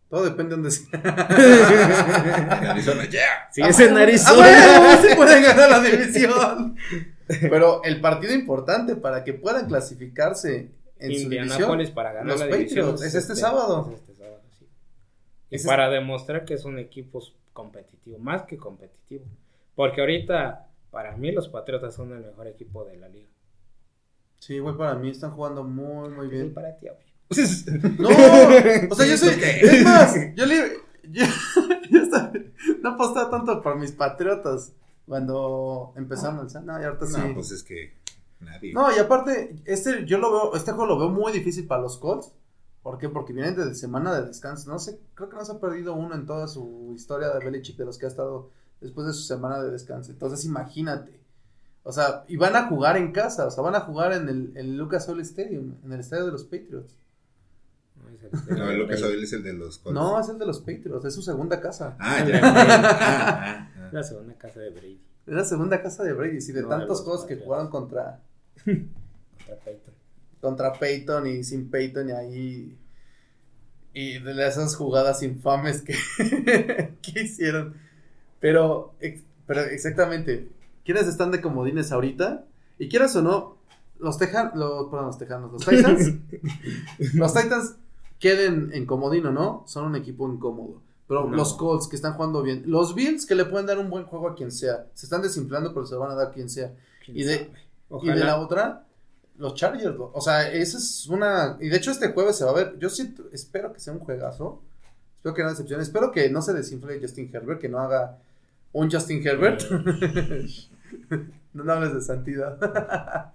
Todo depende de dónde sea. [laughs] Arizona, yeah. Si es en ¡Ah, Arizona. bueno! Sí pueden ganar la división. [laughs] Pero el partido importante para que puedan clasificarse en su división. Indianapolis para ganar los la división. Es este sábado. es este sábado, sí. Y para demostrar que es un equipo competitivo, más que competitivo. Porque ahorita, para mí, los Patriotas son el mejor equipo de la liga. Sí, güey, para mí están jugando muy, muy bien. para ti, obvio. [laughs] No, [laughs] o sea, yo soy. Es más, yo le. Yo, [laughs] yo estaba- no apostaba tanto por mis patriotas cuando empezaron alzar. No, y ahorita sí. No, pues es que nadie. No, y aparte, este, yo lo veo, este juego lo veo muy difícil para los Colts. ¿Por qué? Porque vienen de semana de descanso. No sé, creo que no se ha perdido uno en toda su historia de Belichick de los que ha estado después de su semana de descanso. Entonces, imagínate. O sea, y van a jugar en casa, o sea, van a jugar en el, el Lucas Oil Stadium, en el estadio de los Patriots. No, es el- [laughs] No, el Lucas Oil es el de los Colts. No, es el de los Patriots, es su segunda casa. Ah, ya. [laughs] Ah, ah, ah. La segunda casa de Brady. Es la segunda casa de Brady, sí, de No, tantos juegos que jugaron contra, contra Peyton. contra Peyton y sin Peyton y ahí. Y de esas jugadas infames que, [laughs] que hicieron. Pero, pero exactamente, ¿quiénes están de comodines ahorita? Y quieras o no, los Tejanos, los, perdón, los Tejanos, los Titans, [laughs] los Titans queden en comodino, ¿no? Son un equipo incómodo. Pero No. los Colts que están jugando bien, los Bills que le pueden dar un buen juego a quien sea, se están desinflando, pero se lo van a dar a quien sea. ¿Quién Y de-? Y de la otra, los Chargers. O sea, esa es una. Y de hecho, este jueves se va a ver. Yo siento, espero que sea un juegazo. Espero que no decepcione. Espero que no se desinfle Justin Herbert, que no haga un Justin Herbert. [laughs] no, no hables de santidad.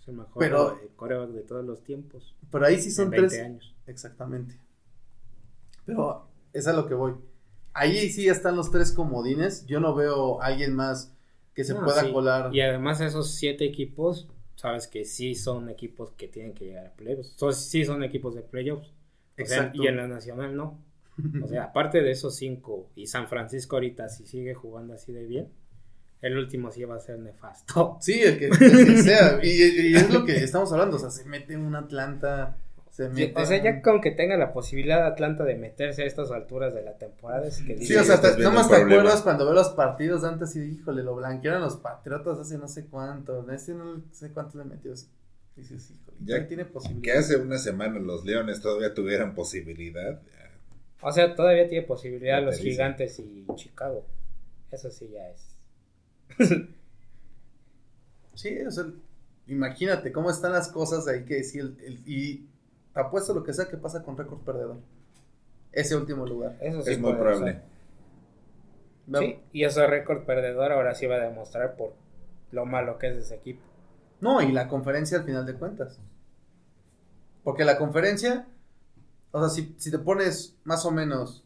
Es el mejor Pero- coreback de todos los tiempos. Pero ahí sí son en 20 tres. años. Exactamente. Pero es a lo que voy. Ahí sí están los tres comodines. Yo no veo a alguien más que se No, pueda sí. colar. Y además esos siete equipos, sabes que sí son equipos que tienen que llegar a playoffs. So- sí son equipos de playoffs. O sea, Exacto. y en la nacional no. O sea, [laughs] aparte de esos cinco y San Francisco ahorita si sigue jugando así de bien, el último sí va a ser nefasto. Sí, el que, el que sea. [laughs] Y, y es lo que estamos hablando. O sea, se mete un Atlanta. Se mete. O sea, ya con que tenga la posibilidad Atlanta de meterse a estas alturas de la temporada es que Sí, o sea, nada más te acuerdas cuando veo los partidos antes y híjole, lo blanquearon los patriotas hace no sé cuánto. Este no sé cuánto le metió. Dices, híjole, Ya tiene Que posibilidad. hace una semana los Leones todavía tuvieran posibilidad. o sea, todavía tiene posibilidad los gigantes y Chicago. Eso sí ya es. [laughs] Sí, o sea, imagínate cómo están las cosas ahí que sí, el, el- y te apuesto lo que sea que pasa con récord perdedor. Ese último lugar. Eso sí Es muy probable. Sí, y ese récord perdedor ahora sí va a demostrar por lo malo que es ese equipo. No, y la conferencia al final de cuentas. Porque la conferencia, o sea, si, si te pones más o menos,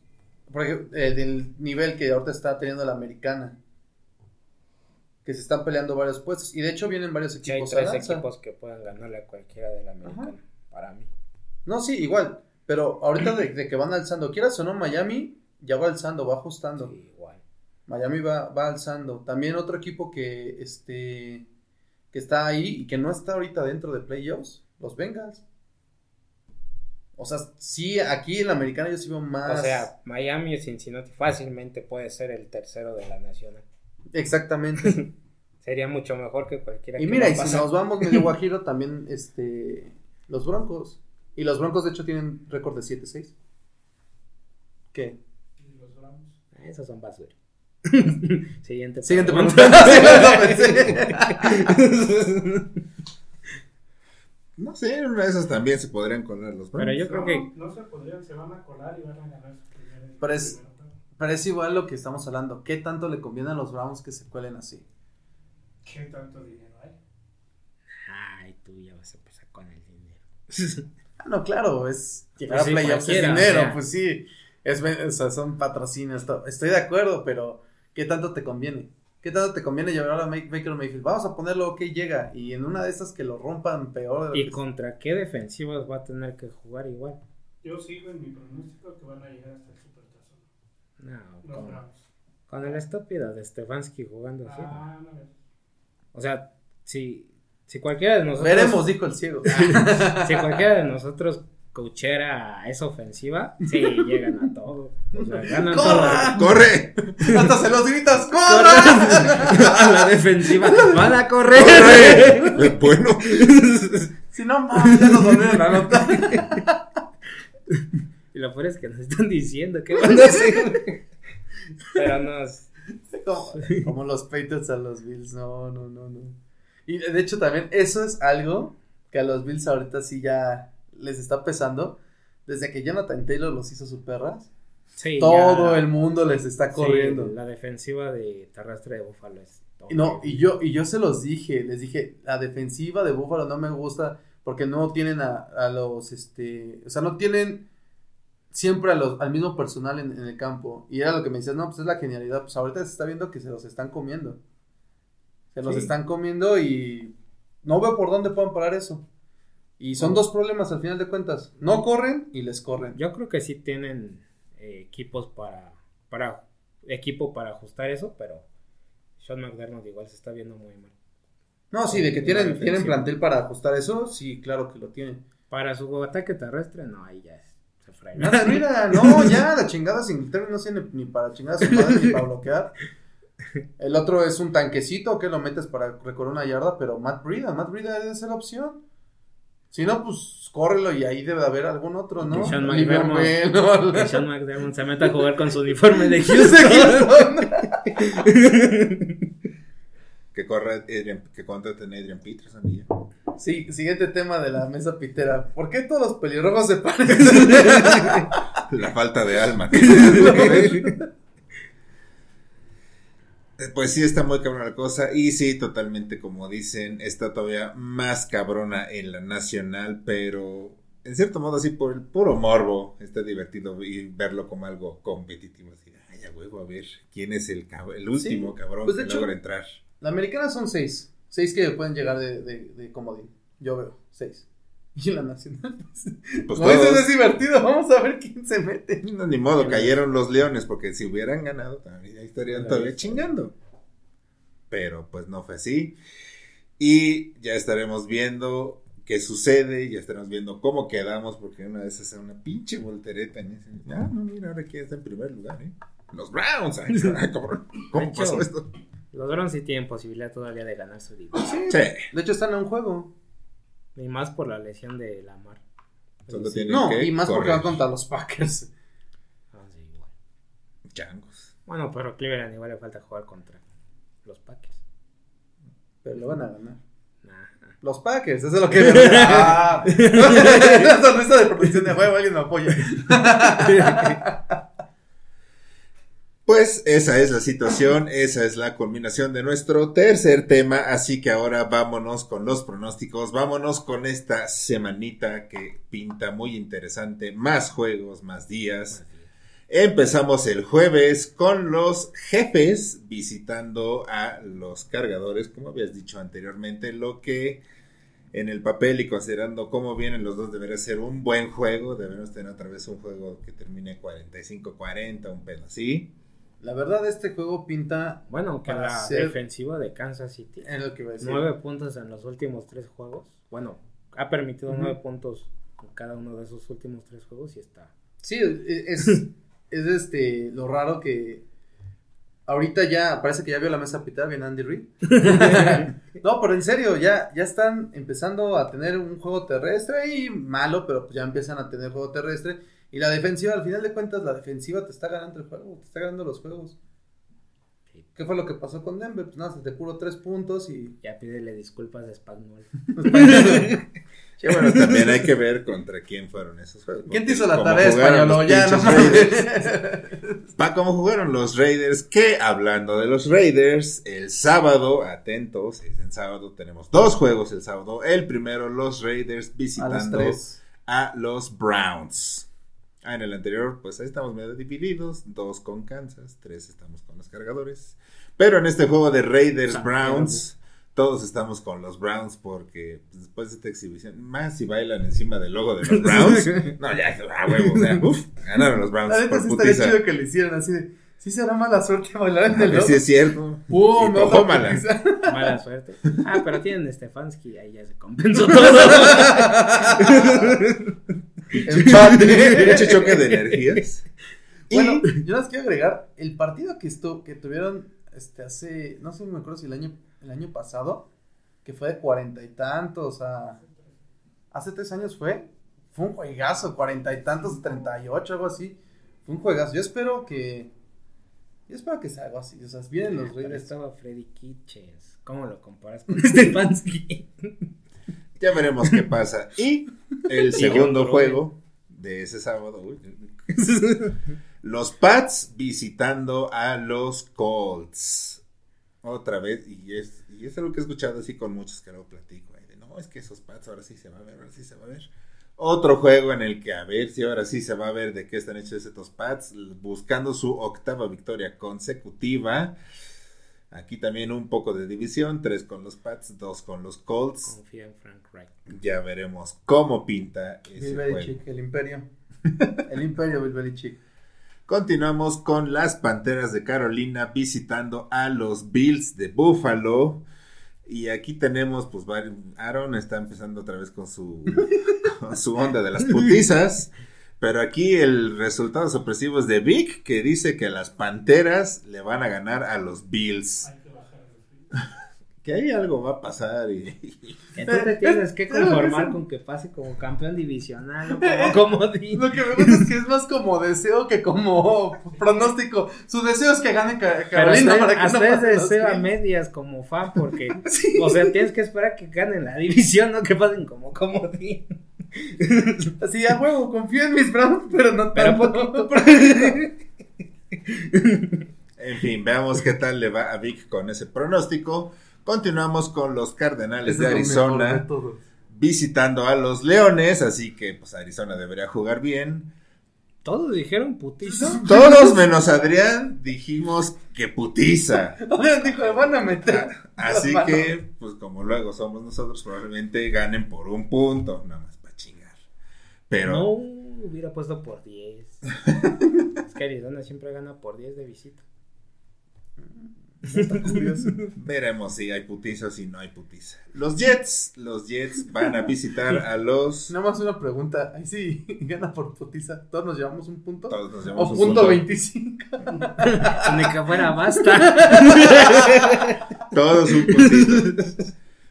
por ejemplo, eh, del nivel que ahorita está teniendo la americana, que se están peleando varios puestos, y de hecho vienen varios Sí, hay equipos a tres equipos que pueden ganarle a cualquiera de la americana, para mí. No, sí, igual, pero ahorita de, de que van alzando, quieras o no, Miami ya va alzando, va ajustando. Sí, igual. Miami va, va alzando. También otro equipo que, este, que está ahí y que no está ahorita dentro de playoffs, los Bengals. O sea, sí, aquí en la americana yo sí veo más. O sea, Miami y Cincinnati fácilmente puede ser el tercero de la nacional. Exactamente. [laughs] Sería mucho mejor que cualquiera y que mira, y si nos vamos medio [laughs] guajiro, también este, los Broncos. Y los Broncos, de hecho, tienen récord de 7-6. ¿Qué? Y los Browns. Esos son basura. [laughs] Siguiente Siguiente pregunta. pensé. [laughs] No sé, esas también se podrían colar los Pero yo creo no, que No se podrían, se van a colar y van a ganar su primer. Pero es- primer juego. Pero es igual lo que estamos hablando. ¿Qué tanto le conviene a los Browns que se cuelen así? ¿Qué tanto dinero hay? Ay, tú ya vas a empezar con el dinero. [laughs] Ah, no, claro, es llegar Pues sí, a playoffs es dinero, o sea. pues sí. Es, o sea, son patrocinios, estoy de acuerdo, pero ¿qué tanto te conviene? ¿Qué ¿Qué tanto te conviene llevar a Make- Baker Mayfield? Vamos a ponerlo, ok, llega. Y en una de estas que lo rompan peor. de lo ¿Y que- contra qué defensivas va a tener que jugar igual? Yo sigo en mi pronóstico que van a llegar hasta el supertazón. No, Los con, el estúpido de Stefanski jugando así. ¿no? Ah, no, no. O sea, si, si cualquiera de nosotros. Veremos, dijo el ciego. [laughs] si cualquiera de nosotros coachera esa ofensiva, [laughs] sí, llegan a todo. O sea, ganan. ¡Corre! [laughs] Hasta se los gritas, Corran [laughs] a la defensiva. Van a correr. ¡Corre! Bueno, Si no, mames, ya nos volvieron a anotar. Y lo peor es que nos están diciendo que van a hacer. Pero no. es- como, como los Patriots a los Bills, no, no, no, no. Y de hecho también eso es algo que a los Bills ahorita sí ya les está pesando. Desde que Jonathan Taylor los hizo su perras, Sí, todo ya- el mundo les está sí, corriendo. la defensiva de terrestre de Buffalo es. Y No, y yo, y yo se los dije, les dije, la defensiva de Buffalo no me gusta porque no tienen a, a los, este, o sea, no tienen siempre a los, al mismo personal en, en el campo. Y era lo que me decías, no, pues es la genialidad, pues ahorita se está viendo que se los están comiendo. Se los Sí. están comiendo y no veo por dónde puedan parar eso. Y son dos problemas al final de cuentas. No corren y les corren. Yo creo que sí tienen eh, equipos para, para equipo para ajustar eso, pero Sean McDermott igual se está viendo muy mal. No, sí, de que tienen, tienen plantel para ajustar eso, sí, claro que lo tienen. Para su ataque terrestre, no, ahí ya se frena. No, [laughs] mira, no, ya, la chingada Singletary no tiene ni para chingar a su madre ni para bloquear. El otro es un tanquecito que lo metes para recorrer una yarda, pero Matt Breida, Matt Breida debe ser la opción. Si no, pues córrelo y ahí debe haber algún otro, ¿no? Que Sean McDermott- Bell, ¿no? Que Sean [laughs] McDermott se meta a jugar con su uniforme de [laughs] Houston. Houston. [laughs] que corra Adrian, que contraten a Adrian Peterson y ya. Sí, siguiente tema de la mesa pitera. ¿Por qué todos los pelirrojos se parecen? La falta de alma. Eh, Pues sí, está muy cabrona la cosa. Y sí, totalmente, como dicen, está todavía más cabrona en la nacional, pero en cierto modo, así por el puro morbo, está divertido y verlo como algo competitivo. Así, ay, a huevo, a ver quién es el, cab- el último cabrón pues que hecho- logra entrar. La americana son seis. Seis que pueden llegar de, de, de comodín. Yo veo, seis. [laughs] Y la nacional, pues. Pues dices, todos- es divertido. Vamos a ver quién se mete. No, ni modo, cayeron los leones, porque si hubieran ganado, también estarían todavía chingando. Pero pues no fue así. Y ya estaremos viendo qué sucede, ya estaremos viendo cómo quedamos, porque una vez hace una pinche voltereta. Y dicen, ah, no, mira, ahora quién está en primer lugar, ¿eh? Los Browns, ay, [laughs] cabrón, ¿cómo pasó esto? Los Browns sí tienen posibilidad todavía de ganar su división. Sí, De hecho, están en un juego. Y más por la lesión de Lamar. Solo Sí. No, que y más porque van contra los Packers. Ah, sí, igual. Changos. Bueno, pero Cleveland igual le falta jugar contra los Packers. Pero lo van a ganar. Nah. Los Packers, eso es lo que. [laughs] ah, [laughs] la sonrisa de protección de juego, alguien me apoya. [laughs] Pues esa es la situación, esa es la culminación de nuestro tercer tema, así que ahora vámonos con los pronósticos, vámonos con esta semanita que pinta muy interesante, más juegos, más días. Empezamos el jueves con los jefes visitando a los cargadores, como habías dicho anteriormente, lo que en el papel y considerando cómo vienen los dos debería ser un buen juego, debemos tener otra vez un juego que termine 45-40, un pedo así. La verdad, este juego pinta. Bueno, Para la ser- defensiva de Kansas City, En lo que iba a decir. nueve puntos en los últimos tres juegos. Bueno, ha permitido nueve puntos en cada uno de esos últimos tres juegos y está. Sí, es, [laughs] es este lo raro que ahorita ya parece que ya vio la mesa pitada bien Andy Reid. [laughs] no, pero en serio, ya, ya están empezando a tener un juego terrestre y malo, pero ya empiezan a tener juego terrestre. Y la defensiva, al final de cuentas, la defensiva te está ganando el juego, te está ganando los juegos. Sí. ¿Qué fue lo que pasó con Denver? Pues nada, se te puro tres puntos y... Ya pídele disculpas a Spagnol. [laughs] [laughs] Sí, bueno, también hay que ver contra quién fueron esos juegos. ¿Quién te hizo la tarea español? Ya, no. Pa, cómo jugaron los Raiders, que hablando de los Raiders, el sábado, atentos, es en sábado, tenemos dos juegos el sábado. El primero, los Raiders visitando a los Browns. Ah, en el anterior, pues ahí estamos medio divididos. Dos con Kansas, tres estamos con los cargadores. Pero en este juego de Raiders San Browns, todos estamos con los Browns porque pues, después de esta exhibición, más si bailan encima del logo de los Browns. [laughs] no, ya, ah, huevo, o sea, [laughs] uf, ganaron los Browns La neta por sí estaría chido que le hicieran así de. Sí será mala suerte bailar en A el logo. si es cierto. [laughs] ¡Pum! Tómala. putiza. Mala suerte. Ah, pero tienen Stefanski, ahí ya se compensó todo. Empate. Pinche choque de energías. [laughs] Y Bueno, yo les quiero agregar el partido que estu que tuvieron este hace, no sé, me acuerdo si el año, el año pasado, que fue de cuarenta y tantos a hace tres años fue, fue un juegazo, cuarenta y tantos, treinta y ocho, algo así, fue un juegazo. Yo espero que, yo espero que sea algo así, o sea, vienen los Raiders. estaba Freddy Kitchens. ¿Cómo lo comparas con [laughs] Stefanski? Ya veremos qué pasa. [laughs] Y el segundo juego de ese sábado. uy, [laughs] los Pats visitando a los Colts. Otra vez, y es, y es algo que he escuchado así con muchos que luego platico. de, no, es que esos Pats ahora sí se va a ver, ahora sí se va a ver. Otro juego en el que a ver si ahora sí se va a ver de qué están hechos estos Pats, buscando su octava victoria consecutiva. Aquí también un poco de división, tres con los Pats, dos con los Colts. Confía en Frank Reich. Ya veremos cómo pinta ese Bill juego. Belichick, el imperio. [laughs] El imperio Bill Belichick. Continuamos con las Panteras de Carolina visitando a los Bills de Buffalo. Y aquí tenemos, pues, Aaron está empezando otra vez con su, [laughs] con su onda de las putizas. Pero aquí el resultado sorpresivo es de Vic, que dice que las Panteras le van a ganar a los Bills. Hay que bajar el [laughs] Que ahí algo va a pasar y... Te tienes que [laughs] conformar con que pase como campeón divisional o [laughs] como comodín. Lo que me gusta es que es más como deseo que como pronóstico. Su deseo es que gane Pero Carolina hasta, para que hasta no es los deseo a medias como fan porque, o sea, tienes que esperar que ganen la división, no que pasen como comodín. [laughs] Así, a huevo, confío en mis Browns, pero no Pero tanto. [laughs] En fin, veamos qué tal le va a Vic con ese pronóstico. Continuamos con los Cardenales Ese de Arizona. visitando a los Leones, así que pues Arizona debería jugar bien. Todos dijeron putiza. [laughs] Todos menos Adrián dijimos que putiza. Dijo, me van a meter. Así que, pues como luego somos nosotros, probablemente ganen por un punto, nada más. Pero No, hubiera puesto por 10. [laughs] es que Arizona siempre gana por 10 de visita. Está curioso. veremos si hay putiza o si no hay putiza. Los Jets, los Jets van a visitar a los... Nada más una pregunta. Ahí sí, [laughs] gana por putiza. ¿Todos nos llevamos un punto? Todos nos llevamos ¿O un punto 25? Ni que fuera basta. [laughs] Todos un puntito.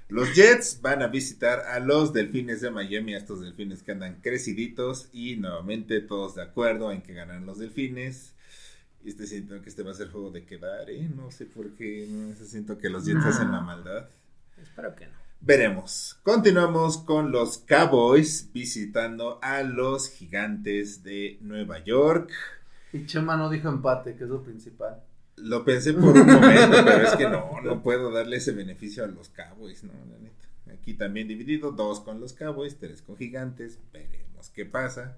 Los Jets van a visitar a los Delfines de Miami, a estos Delfines que andan creciditos y nuevamente todos de acuerdo en que ganan los Delfines. Y este siento que este va a ser juego de quedar, ¿eh? No sé por qué, no sé, siento que los Jets No. hacen la maldad. Espero que no. Veremos. Continuamos con los Cowboys visitando a los Gigantes de Nueva York. Y Chema no dijo empate, que es lo principal. Lo pensé por un momento, pero es que no, [laughs] no puedo darle ese beneficio a los Cowboys, ¿no? La neta. Aquí también dividido, dos con los Cowboys, tres con Gigantes, veremos qué pasa.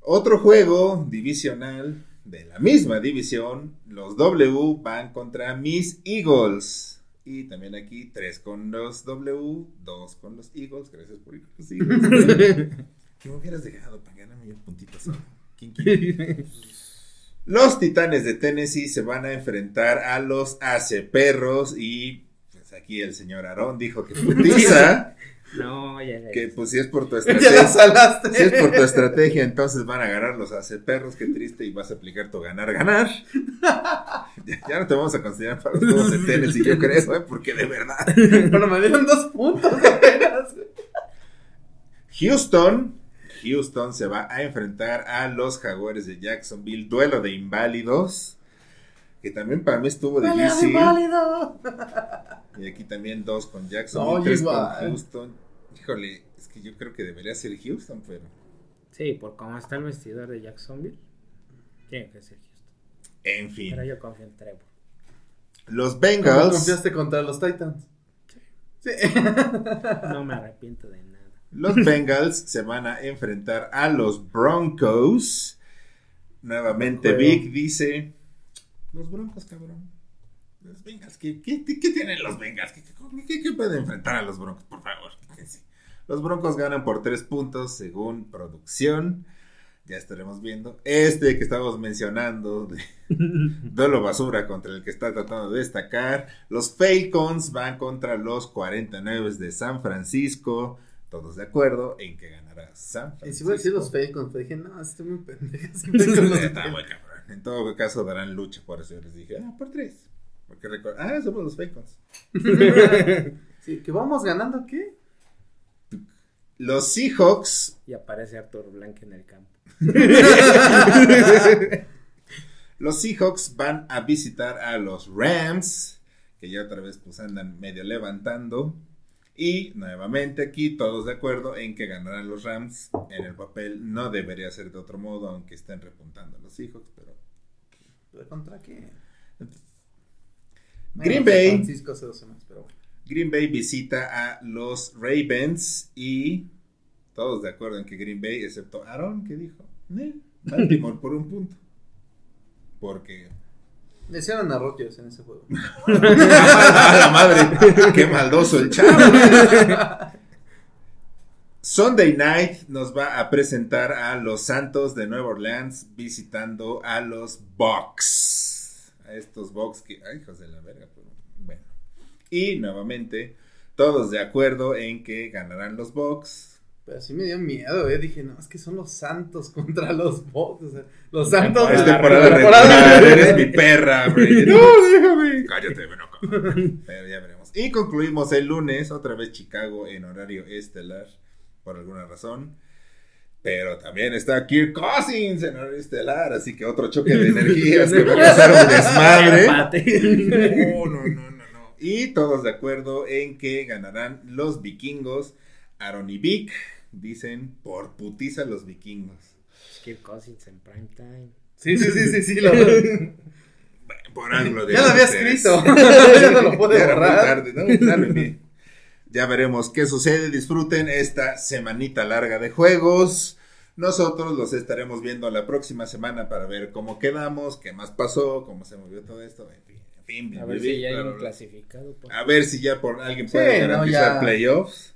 Otro juego divisional de la misma división, los W van contra mis Eagles. Y también aquí tres con los W, dos con los Eagles, gracias por ir con los Eagles. [laughs] ¿Qué me hubieras dejado para ganarme un puntito solo? ¿Quién [laughs] quiere? Los Titanes de Tennessee se van a enfrentar a los Perros y pues aquí el señor Aarón dijo que [laughs] putiza, No, ya ya- que pues si es por tu [laughs] estrategia, salaste. si es por tu estrategia entonces van a ganar los Perros, qué triste y vas a aplicar tu ganar ganar. [laughs] Ya, ya no te vamos a considerar para los juegos de Tennessee, yo creo, ¿eh? porque de verdad. Pero me dieron dos puntos apenas. Houston, Houston se va a enfrentar a los Jaguares de Jacksonville, duelo de inválidos, que también para mí estuvo Vale, difícil. válido. Y aquí también dos con Jacksonville, No, tres igual. con Houston. Híjole, es que yo creo que debería ser Houston, pero Sí, por cómo está el vestidor de Jacksonville, tiene que ser Houston. en fin. Pero yo confío en Trevor. Los ¿Cómo Bengals, confiaste contra los Titans? Sí. No me arrepiento de nada. Los [laughs] Bengals se van a enfrentar a los Broncos. Nuevamente Juego. Vic dice, los Broncos, cabrón. Los Bengals, ¿qué, qué- qué tienen los Bengals? ¿Qué, qué- qué- pueden enfrentar a los Broncos? Por favor. Los Broncos ganan por tres puntos según producción. Ya estaremos viendo. Este que estamos mencionando de [laughs] duelo basura contra el que está tratando de destacar. Los Falcons van contra los 49 de San Francisco. Todos de acuerdo en que ganará San Y Francisco. si voy a decir los Falcons, pero dije, no, estoy muy los [laughs] Está muy cabrón. En todo caso darán lucha, por eso yo les dije, ah, por tres. Porque recuerdo, ah, somos los Falcons. [laughs] Sí, que vamos ganando, ¿qué? Los Seahawks, Y aparece Arthur Blank en el campo. [laughs] los Seahawks van a visitar a los Rams, que ya otra vez pues andan medio levantando. Y nuevamente aquí todos de acuerdo en que ganarán los Rams. En el papel no debería ser de otro modo, aunque estén repuntando los Seahawks, pero ¿Pero ¿Contra qué? Green Bay. Francisco hace dos semanas, pero bueno. Green Bay visita a los Ravens y todos de acuerdo en que Green Bay, excepto Aaron, que dijo, "Eh, Baltimore por un punto. Porque Hicieron a Rodgers en ese juego. ¡A [laughs] la madre! ¡Qué maldoso el chavo! [laughs] Sunday Night nos va a presentar a los Santos de Nueva Orleans visitando a los Bucks. A estos Bucks que. ¡Ay, hijos de la verga! pero bueno. Y nuevamente, todos de acuerdo en que ganarán los Bucks. Pero sí me dio miedo, eh. Dije, no, es que son los Santos [laughs] contra los Bucks. O sea, los Santos Es de la temporada temporada. regular, eres mi perra, Brady. [laughs] No, déjame. Cállate, Benoco. [laughs] Pero ya veremos. Y concluimos el lunes, otra vez Chicago en horario estelar, por alguna razón. Pero también está Kirk Cousins en horario estelar, así que otro choque de energías que va a causar un desmadre. No, no, no, no, no. Y todos de acuerdo en que ganarán los vikingos. Aaron y Vic dicen por putiza los vikingos. Kirk Cousins en prime time. Sí, sí, sí, sí, sí. Lo... [laughs] Por algo de ya lo había escrito. [laughs] [laughs] ya no lo muy borrar. tarde, ¿no? Ya veremos qué sucede. Disfruten esta semanita larga de juegos. Nosotros los estaremos viendo la próxima semana para ver cómo quedamos, qué más pasó, cómo se movió todo esto. En fin, en fin, A ver bien, si ya hay un clasificado. pues. A ver si ya por alguien Sí, puede no, garantizar ya. playoffs.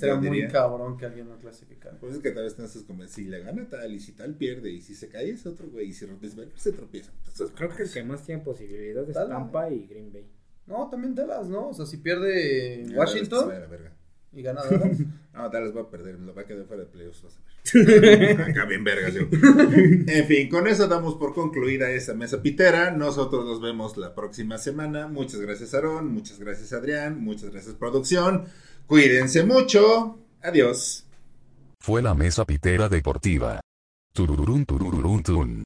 Yo muy diría. cabrón que alguien no clasificara. Pues es que tal vez no como si le gana tal y si tal pierde y si se cae es otro güey y si Roethlisberger se tropieza. Entonces, Creo que el que más tiene posibilidades es. Tampa y Green Bay. No, también Dallas, ¿no? O sea, si pierde Ya, Washington la verga. y gana Dallas. [laughs] No, Dallas va a perder, lo va a quedar fuera de playoffs, vas a ver. [laughs] Acá bien vergas [laughs] yo. En fin, con eso damos por concluida esa mesa pitera. Nosotros nos vemos la próxima semana. Muchas gracias, Aarón. Muchas gracias, Adrián. Muchas gracias, producción. Cuídense mucho. Adiós. Fue la mesa pitera deportiva. Turururun turururun tun.